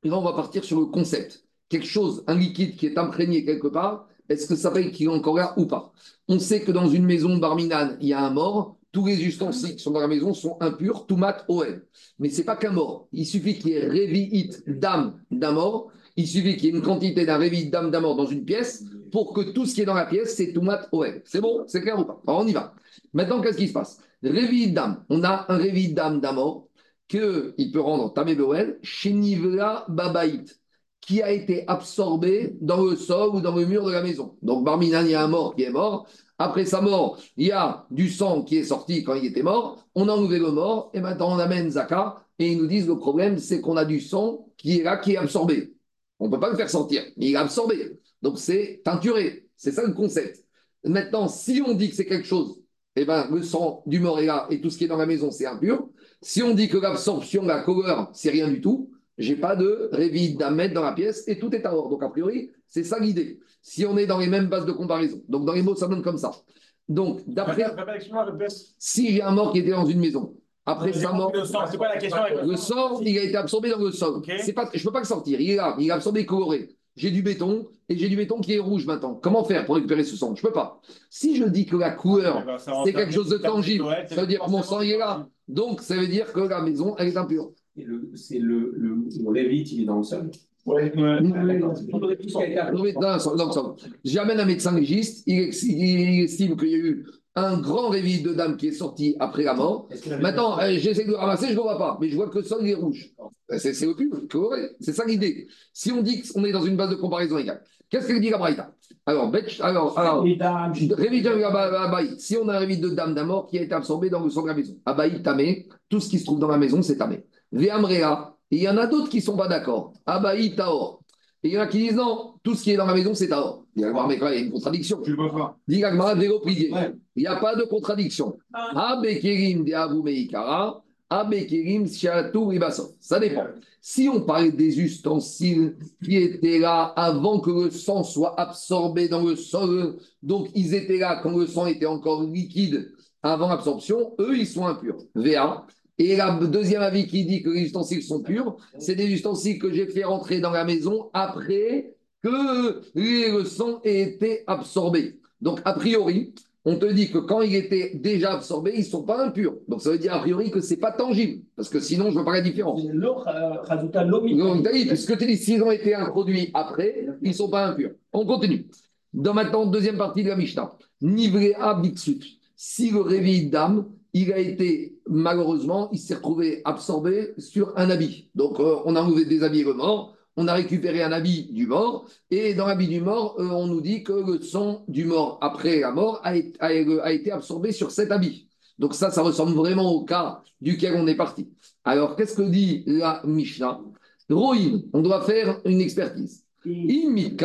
Et là, on va partir sur le concept. Quelque chose, un liquide qui est imprégné quelque part, est-ce que ça fait qu'il est encore là ou pas? On sait que dans une maison barminane, il y a un mort. Tous les ustensiles qui sont dans la maison sont impurs, Toumat OM. Mais ce n'est pas qu'un mort. Il suffit qu'il y ait révi'it d'âme d'un mort. Il suffit qu'il y ait une quantité d'un révi'it d'âme d'un mort dans une pièce pour que tout ce qui est dans la pièce, c'est Toumat OM. C'est bon C'est clair ou pas? Alors, on y va. Maintenant, qu'est-ce qui se passe? Révi'it d'âme. On a un révi'it d'âme d'un mort qu'il peut rendre Tamé Boel, Shenivla Babaït, qui a été absorbé dans le sol ou dans le mur de la maison. Donc, Barminan, il y a un mort qui est mort. Après sa mort, il y a du sang qui est sorti quand il était mort. On a enlevé le mort et maintenant on amène Zaka. Et ils nous disent le problème, c'est qu'on a du sang qui est là, qui est absorbé. On ne peut pas le faire sortir, mais il est absorbé. Donc c'est teinturé. C'est ça le concept. Maintenant, si on dit que c'est quelque chose, eh ben, le sang du mort est là et tout ce qui est dans la maison, c'est impur. Si on dit que l'absorption, la couleur, c'est rien du tout, j'ai pas de révide d'amètre dans la pièce et tout est à or. Donc, a priori, c'est ça l'idée. Si on est dans les mêmes bases de comparaison. Donc, dans les mots, ça donne comme ça. Donc, d'après, si j'ai un mort qui était dans une maison, après sa mort, Le sang, c'est pas la question avec le il a été absorbé dans le sol. Ok. C'est pas, je ne peux pas le sortir. Il est là, il est absorbé, coloré. J'ai du béton et j'ai du béton qui est rouge maintenant. Comment faire pour récupérer ce sang? Je ne peux pas. Si je dis que la couleur, Eh ben, c'est quelque chose de tangible, ça veut dire que mon sang il est là. Donc, ça veut dire que la maison, elle est impure. C'est le, le, le il est dans le sol. Non, non, J'amène un médecin légiste, il, il estime qu'il y a eu un grand réveil de dame qui est sorti après la mort. Maintenant, euh, j'essaie de le ramasser, je ne le vois pas, mais je vois que le sol est rouge. Ben, C'est coloré. c'est ça l'idée. Si on dit qu'on est dans une base de comparaison égale, qu'est-ce qu'elle dit la Braïta Alors, Betch- alors, alors réveil de si on a un réveil de dame d'un mort qui a été absorbé dans le sang de la maison, Abaï, Tamé, tout ce qui se trouve dans la maison, c'est Tamé. Véamréa, et il y en a d'autres qui ne sont pas d'accord. Abaï, Taor. Et il y en a qui disent non, tout ce qui est dans la maison, c'est Taor. Il y a une contradiction. Tu le vois pas. Il n'y a pas de contradiction. Abekerim de Abu Meikara, Abekerim Shiatu Ribaso. Ça dépend. Si on parle des ustensiles qui étaient là avant que le sang soit absorbé dans le sol, donc ils étaient là quand le sang était encore liquide avant l'absorption, eux, ils sont impurs. VA. Et le deuxième avis qui dit que les ustensiles sont purs, c'est des ustensiles que j'ai fait rentrer dans la maison après que le sang ait été absorbé. Donc, a priori, on te dit que quand il était déjà absorbé, ils ne sont pas impurs. Donc, ça veut dire a priori que ce n'est pas tangible. Parce que sinon, je ne vois pas la différence. euh, puisque tu dis s'ils ont été introduits après, ils ne sont pas impurs. On continue. Dans maintenant, deuxième partie de la Mishnah. Nivrea Bixut. Si le réveil d'âme, il a été, malheureusement, il s'est retrouvé absorbé sur un habit. Donc, euh, on a enlevé des habits le mort, on a récupéré un habit du mort, et dans l'habit du mort, euh, on nous dit que le sang du mort, après la mort, a, été- a- a été absorbé sur cet habit. Donc ça, ça ressemble vraiment au cas duquel on est parti. Alors, qu'est-ce que dit la Mishnah? Roïm, on doit faire une expertise. Imi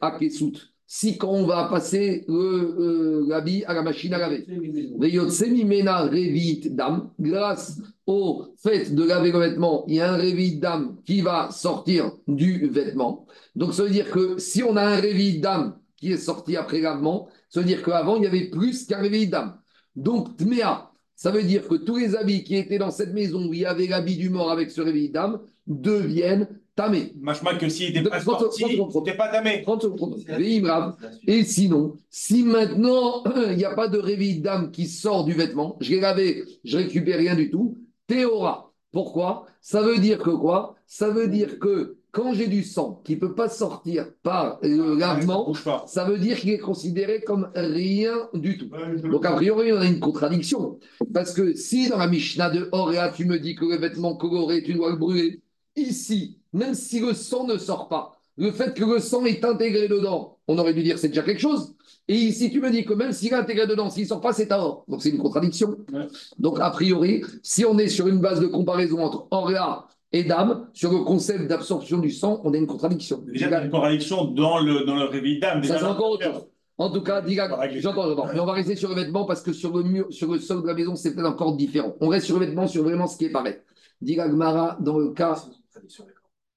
akesut. Si quand on va passer le, euh, l'habit à la machine à laver. Mena revit dam. Grâce au fait de laver le vêtement, il y a un revit dam qui va sortir du vêtement. Donc ça veut dire que si on a un revit dam qui est sorti après lavement, ça veut dire qu'avant il y avait plus qu'un revit dam. Donc tmea, Ça veut dire que tous les habits qui étaient dans cette maison où il y avait l'habit du mort avec ce réveil d'âme deviennent tamés. Machma que s'il n'était pas sorti, t'es pas tamé. 30 secondes, 30 secondes. Veillez, brave. Et sinon, si maintenant il n'y a pas de réveil d'âme qui sort du vêtement, je l'ai lavé, je récupère rien du tout, théora. Pourquoi? Ça veut dire que quoi? Ça veut dire que quand j'ai du sang qui ne peut pas sortir par le lavement, ça veut dire qu'il est considéré comme rien du tout. Donc, a priori, on a une contradiction. Parce que si dans la Mishnah de Oréa, tu me dis que le vêtement coloré, tu dois le brûler, ici, même si le sang ne sort pas, le fait que le sang est intégré dedans, on aurait dû dire c'est déjà quelque chose. Et ici, tu me dis que même s'il est intégré dedans, s'il ne sort pas, c'est or. Donc, c'est une contradiction. Ouais. Donc, a priori, si on est sur une base de comparaison entre Oréa et Dame, sur le concept d'absorption du sang, on a une contradiction. Déjà, t'as une contradiction dans le, dans le réveil d'âme. Ça, c'est encore autre chose. En tout cas, Diga, j'entends, j'entends. Mais on va rester sur le vêtement parce que sur le mur, sur le sol de la maison, c'est peut-être encore différent. On reste sur le vêtement, sur vraiment ce qui est pareil. Diga Gmara, dans le cas.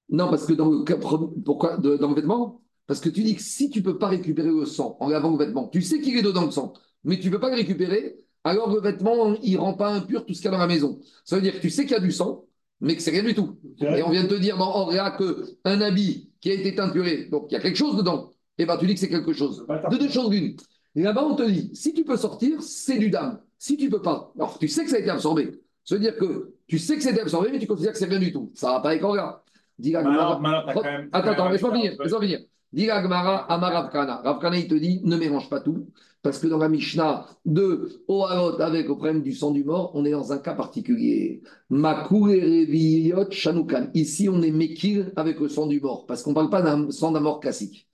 Non, parce que dans le cas. Pourquoi de- Dans le vêtement? Parce que tu dis que si tu ne peux pas récupérer le sang en lavant le vêtement, tu sais qu'il est dedans le sang, mais tu ne peux pas le récupérer, alors le vêtement, il ne rend pas impur tout ce qu'il y a dans la maison. Ça veut dire que tu sais qu'il y a du sang, mais que c'est rien du tout. Et on vient de te dire dans Auréa qu'un habit qui a été teinturé, donc il y a quelque chose dedans, et ben tu dis que c'est quelque chose. De deux choses l'une. Et là-bas, on te dit, si tu peux sortir, c'est du dame. Si tu peux pas, alors tu sais que ça a été absorbé. Ça veut dire que tu sais que c'est absorbé, mais tu considères que c'est rien du tout. Ça va pas avec même. Attends, attends, laisse-moi finir, laisse-moi finir. Dis Amar Ravkana. Ravkana, il te dit, ne mélange pas tout, parce que dans la Mishnah de Ohalot avec le problème du sang du mort, on est dans un cas particulier. Makou et Reviyot Shanukan. Ici, on est Mekil avec le sang du mort, parce qu'on ne parle pas d'un sang d'un mort classique.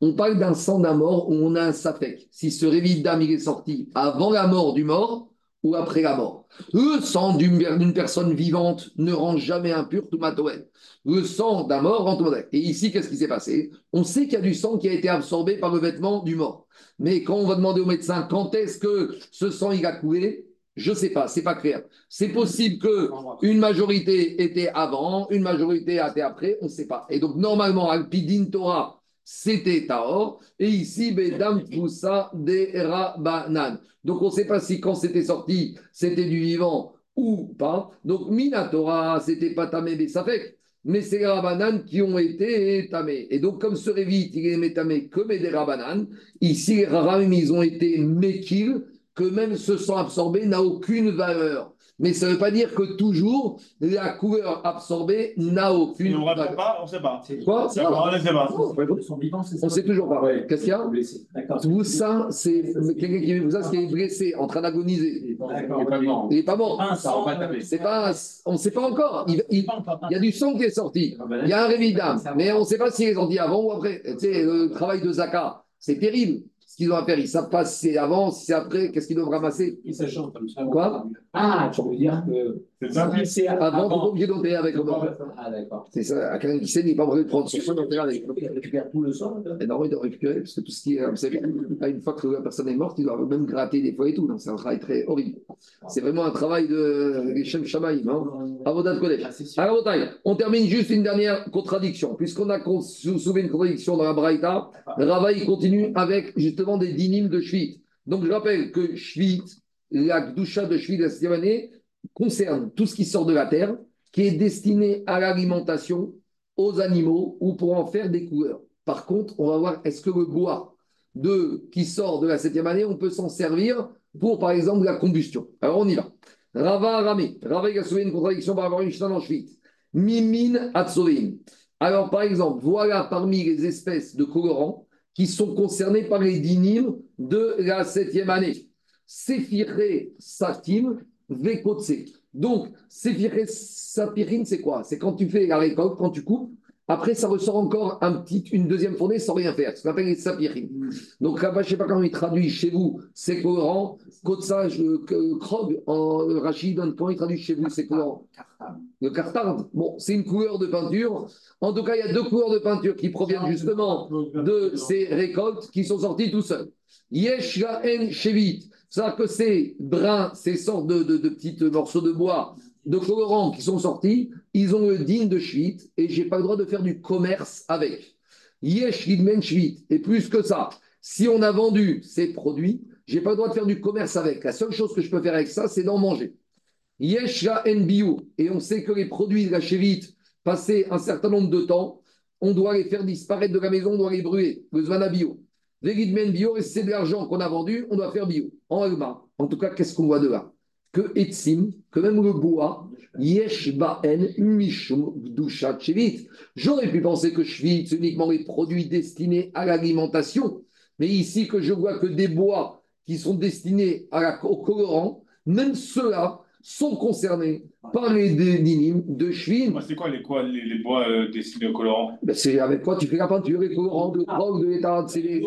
On parle d'un sang d'un mort où on a un safek. Si ce réveil d'âme il est sorti avant la mort du mort ou après la mort. Le sang d'une personne vivante ne rend jamais impur tout matoël. Le sang d'un mort rend tout. Et ici, qu'est-ce qui s'est passé? On sait qu'il y a du sang qui a été absorbé par le vêtement du mort. Mais quand on va demander au médecin quand est-ce que ce sang il a coulé, je ne sais pas, c'est pas clair. C'est possible que une majorité était avant, une majorité était après, on ne sait pas. Et donc, normalement, Alpidin Torah, c'était Taor, et ici, Bedam Poussa de Rabanan. Donc, on ne sait pas si quand c'était sorti, c'était du vivant ou pas. Donc, Minatora, c'était pas Tamé Bessafek, mais c'est les Rabanan qui ont été tamés. Et donc, comme ce Révit, il est tamé comme des Rabanan, ici, les ils ont été Mekil, que même ce sang absorbé n'a aucune valeur. Mais ça ne veut pas dire que toujours la couleur absorbée n'a Si aucune on ne répond pas, on ne sait pas. Quoi on ne sait pas. On ne sait toujours pas. Ouais. Qu'est-ce qu'il y a D'accord. Tout ça, c'est quelqu'un qui ça, c'est blessé, en train d'agoniser. D'accord. Il n'est pas mort. C'est pas, on ne sait pas encore. Il, il- il y a du sang qui est sorti. Ah ben, Il y a un réveil d'âme. Mais on ne sait pas s'il est sorti avant ou après. Tu sais, le travail de Zaka, c'est terrible. Ce qu'ils ont à faire, ils ne savent pas si c'est avant, si c'est après, qu'est-ce qu'ils doivent ramasser? Il s'échange comme ça. Quoi? Ah, tu veux dire que. C'est ça C'est Avant, pas obligé d'enterrer avec le mort. Ah, d'accord. C'est ça, à quelqu'un qui sait, il n'est pas obligé de prendre son sang d'enterrer avec. Il récupère tout le sang. Et normalement, il doit récupérer, parce que tout ce qui est. Vous savez, une fois que la personne est morte, il doit même gratter des fois et tout. Donc, c'est un travail très horrible. C'est vraiment un travail de Geshem Shamaïm. Hein. Avodat Kodesh. Ah. Alors, on termine juste une dernière contradiction. Puisqu'on a soulevé une contradiction dans la Braïta, Rava, il continue avec justement des dynimes de Shvit. Donc, je rappelle que Shvit, la Gdusha de Shvit de la septième année, concerne tout ce qui sort de la terre, qui est destiné à l'alimentation, aux animaux ou pour en faire des couleurs. Par contre, on va voir est-ce que le bois de, qui sort de la septième année, on peut s'en servir pour, par exemple, la combustion? Alors, on y va. Rava Ramé. Rava, il a soulevé une contradiction par rapport à Mishnah dans. Mimin Atsoveim. Alors, par exemple, voilà parmi les espèces de colorants qui sont concernés par les dynimes de la septième année. Séphiré Satim Vekotse. Donc, Sapirine, c'est quoi? C'est quand tu fais la récolte, quand tu coupes, après ça ressort encore un petit, une deuxième fournée sans rien faire, ce qu'on appelle les sapirines. Donc là-bas, je ne sais pas comment il traduit chez vous, c'est colorant. Kotsa, Krog, en Rachid, comment il traduit chez vous, c'est colorant le cartard, bon, c'est une couleur de peinture. En tout cas, il y a deux couleurs de peinture qui proviennent justement de ces récoltes qui sont sorties tout seuls. Yesh en Shevit, c'est-à-dire que ces brins, ces sortes de, petits morceaux de bois, de colorants qui sont sortis, ils ont le digne de Shvit et j'ai pas le droit de faire du commerce avec. Yesh men Shvit. Et plus que ça, si on a vendu ces produits, Je n'ai pas le droit de faire du commerce avec. La seule chose que je peux faire avec ça, c'est d'en manger. Yeshla NBU. Et on sait que les produits de la chévite, passé un certain nombre de temps, on doit les faire disparaître de la maison, on doit les brûler. Le Zvana bio. Vegidmen bio, et c'est de l'argent qu'on a vendu, on doit faire bio. En Alma. En tout cas, qu'est-ce qu'on voit de là? Que Etsim, que même le bois, Yesh Ba'en Mishum Gdusha. J'aurais pu penser que Chevit, uniquement les produits destinés à l'alimentation. Mais ici, que je vois que des bois qui sont destinés à la, au colorant, même ceux-là sont concernés par les dynimes de Chevin. C'est quoi les, quoi, les, les bois euh, destinés au colorant? Ben, c'est avec quoi tu fais la peinture, les colorants de drogue, de l'état, c'est les...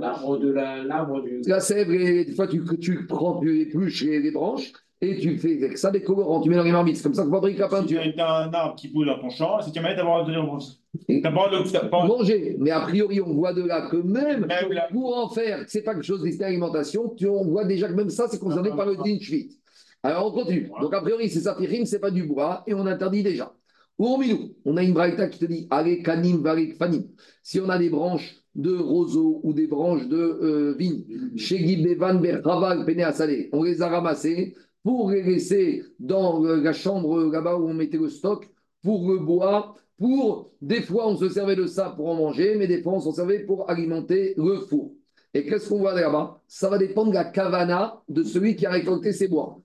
L'arbre de la, l'arbre du. La sève, et des fois tu, tu prends tu épluches les, les branches et tu fais avec ça des colorants, tu mets dans les marmites, c'est comme ça qu'on fabrique la Si peinture. tu as un arbre qui pousse dans ton champ, c'est a moyen d'avoir de de. t'as pas- Manger, mais a priori on voit de là que même Même la- pour en faire, c'est pas quelque chose à tu- on voit déjà que même ça c'est concerné par le din Shvit. Alors on continue. Donc a priori c'est safirim, c'est pas du bois et on interdit déjà. Ou en minou, on a une braïta qui te dit allez kanim varik fanim. Si on a des branches de roseau ou des branches de euh, vigne, chez Gibevan Berraval Pene Asalé, on les a ramassées pour les laisser dans euh, la chambre euh, là-bas où on mettait le stock pour le bois. Pour des fois on se servait de ça pour en manger, mais des fois on s'en servait pour alimenter le four. Et qu'est-ce qu'on voit là-bas Ça va dépendre de la kavana de celui qui a récolté ses bois.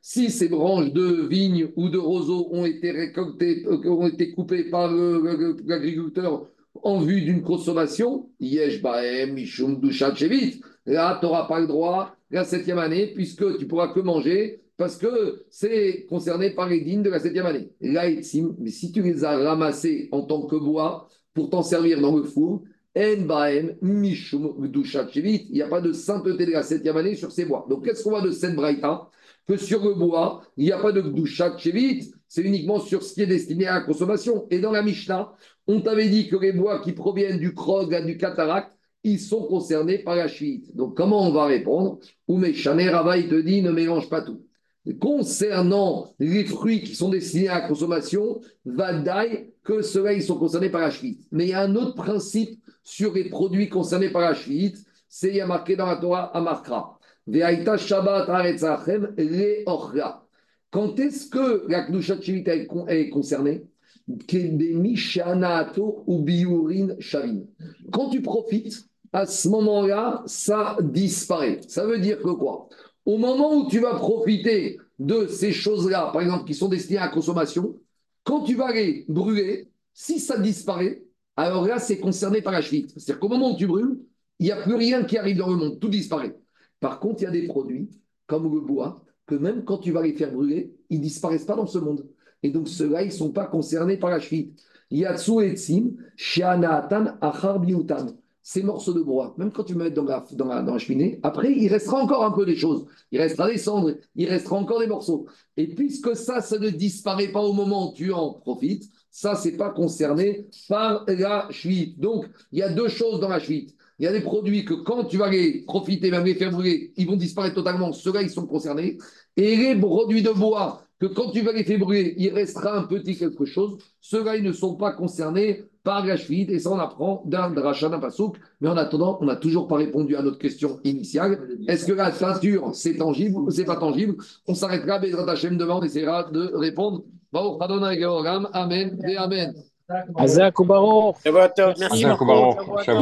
Si ces branches de vigne ou de roseau ont été récoltées, euh, ont été coupées par l'agriculteur en vue d'une consommation. Là, tu n'auras pas le droit la septième année, puisque tu pourras que manger, parce que c'est concerné par les dînes de la septième année. Là, si tu les as ramassés en tant que bois pour t'en servir dans le four, il n'y a pas de sainteté de la septième année sur ces bois. Donc, qu'est-ce qu'on voit de cette braïta? Que sur le bois, il n'y a pas de dushat shevit, c'est uniquement sur ce qui est destiné à la consommation. Et dans la Mishnah, on t'avait dit que les bois qui proviennent du krog, du cataracte, ils sont concernés par la chute. Donc, comment on va répondre? Oumé Chané Rava, il te dit ne mélange pas tout. Concernant les fruits qui sont destinés à la consommation, Vadaï, que ceux-là, ils sont concernés par la chute. Mais il y a un autre principe sur les produits concernés par la chute, c'est marqué dans la Torah Amarkra. Ve'aita Shabbat Haretzachem Le'ochra. Quand est-ce que la Shivit est con- est concernée? Ou Biurin Shavin. Quand tu profites, à ce moment-là, ça disparaît. Ça veut dire que quoi? Au moment où tu vas profiter de ces choses-là, par exemple, qui sont destinées à la consommation, quand tu vas les brûler, si ça disparaît, alors là, c'est concerné par la chevite. C'est-à-dire qu'au moment où tu brûles, il n'y a plus rien qui arrive dans le monde, tout disparaît. Par contre, il y a des produits, comme le bois, que même quand tu vas les faire brûler, ils ne disparaissent pas dans ce monde. Et donc, ceux-là, ils ne sont pas concernés par la chevite. Yatsu etzim, shianatan achar biutan. Ces morceaux de bois, même quand tu me mets dans la, dans, la, dans la cheminée, après, il restera encore un peu des choses. Il restera des cendres, il restera encore des morceaux. Et puisque ça, ça ne disparaît pas au moment où tu en profites, ça, c'est pas concerné par la chevite. Donc, il y a deux choses dans la chevite. Il y a des produits que quand tu vas les profiter, même les faire brûler, ils vont disparaître totalement. Ceux-là, ils sont concernés. Et les produits de bois, que quand tu vas les faire brûler, il restera un petit quelque chose. Ceux-là, ils ne sont pas concernés par la chevite. Et ça, on apprend d'un dracha, d'un pasouk. Mais en attendant, on n'a toujours pas répondu à notre question initiale. Est-ce que la peinture, c'est tangible ou c'est pas tangible? On s'arrêtera, Bezrat Hashem, demain, on essaiera de répondre. Baruch Adonai Georam. Amen et Amen. Hazak ou Baruch. Merci beaucoup.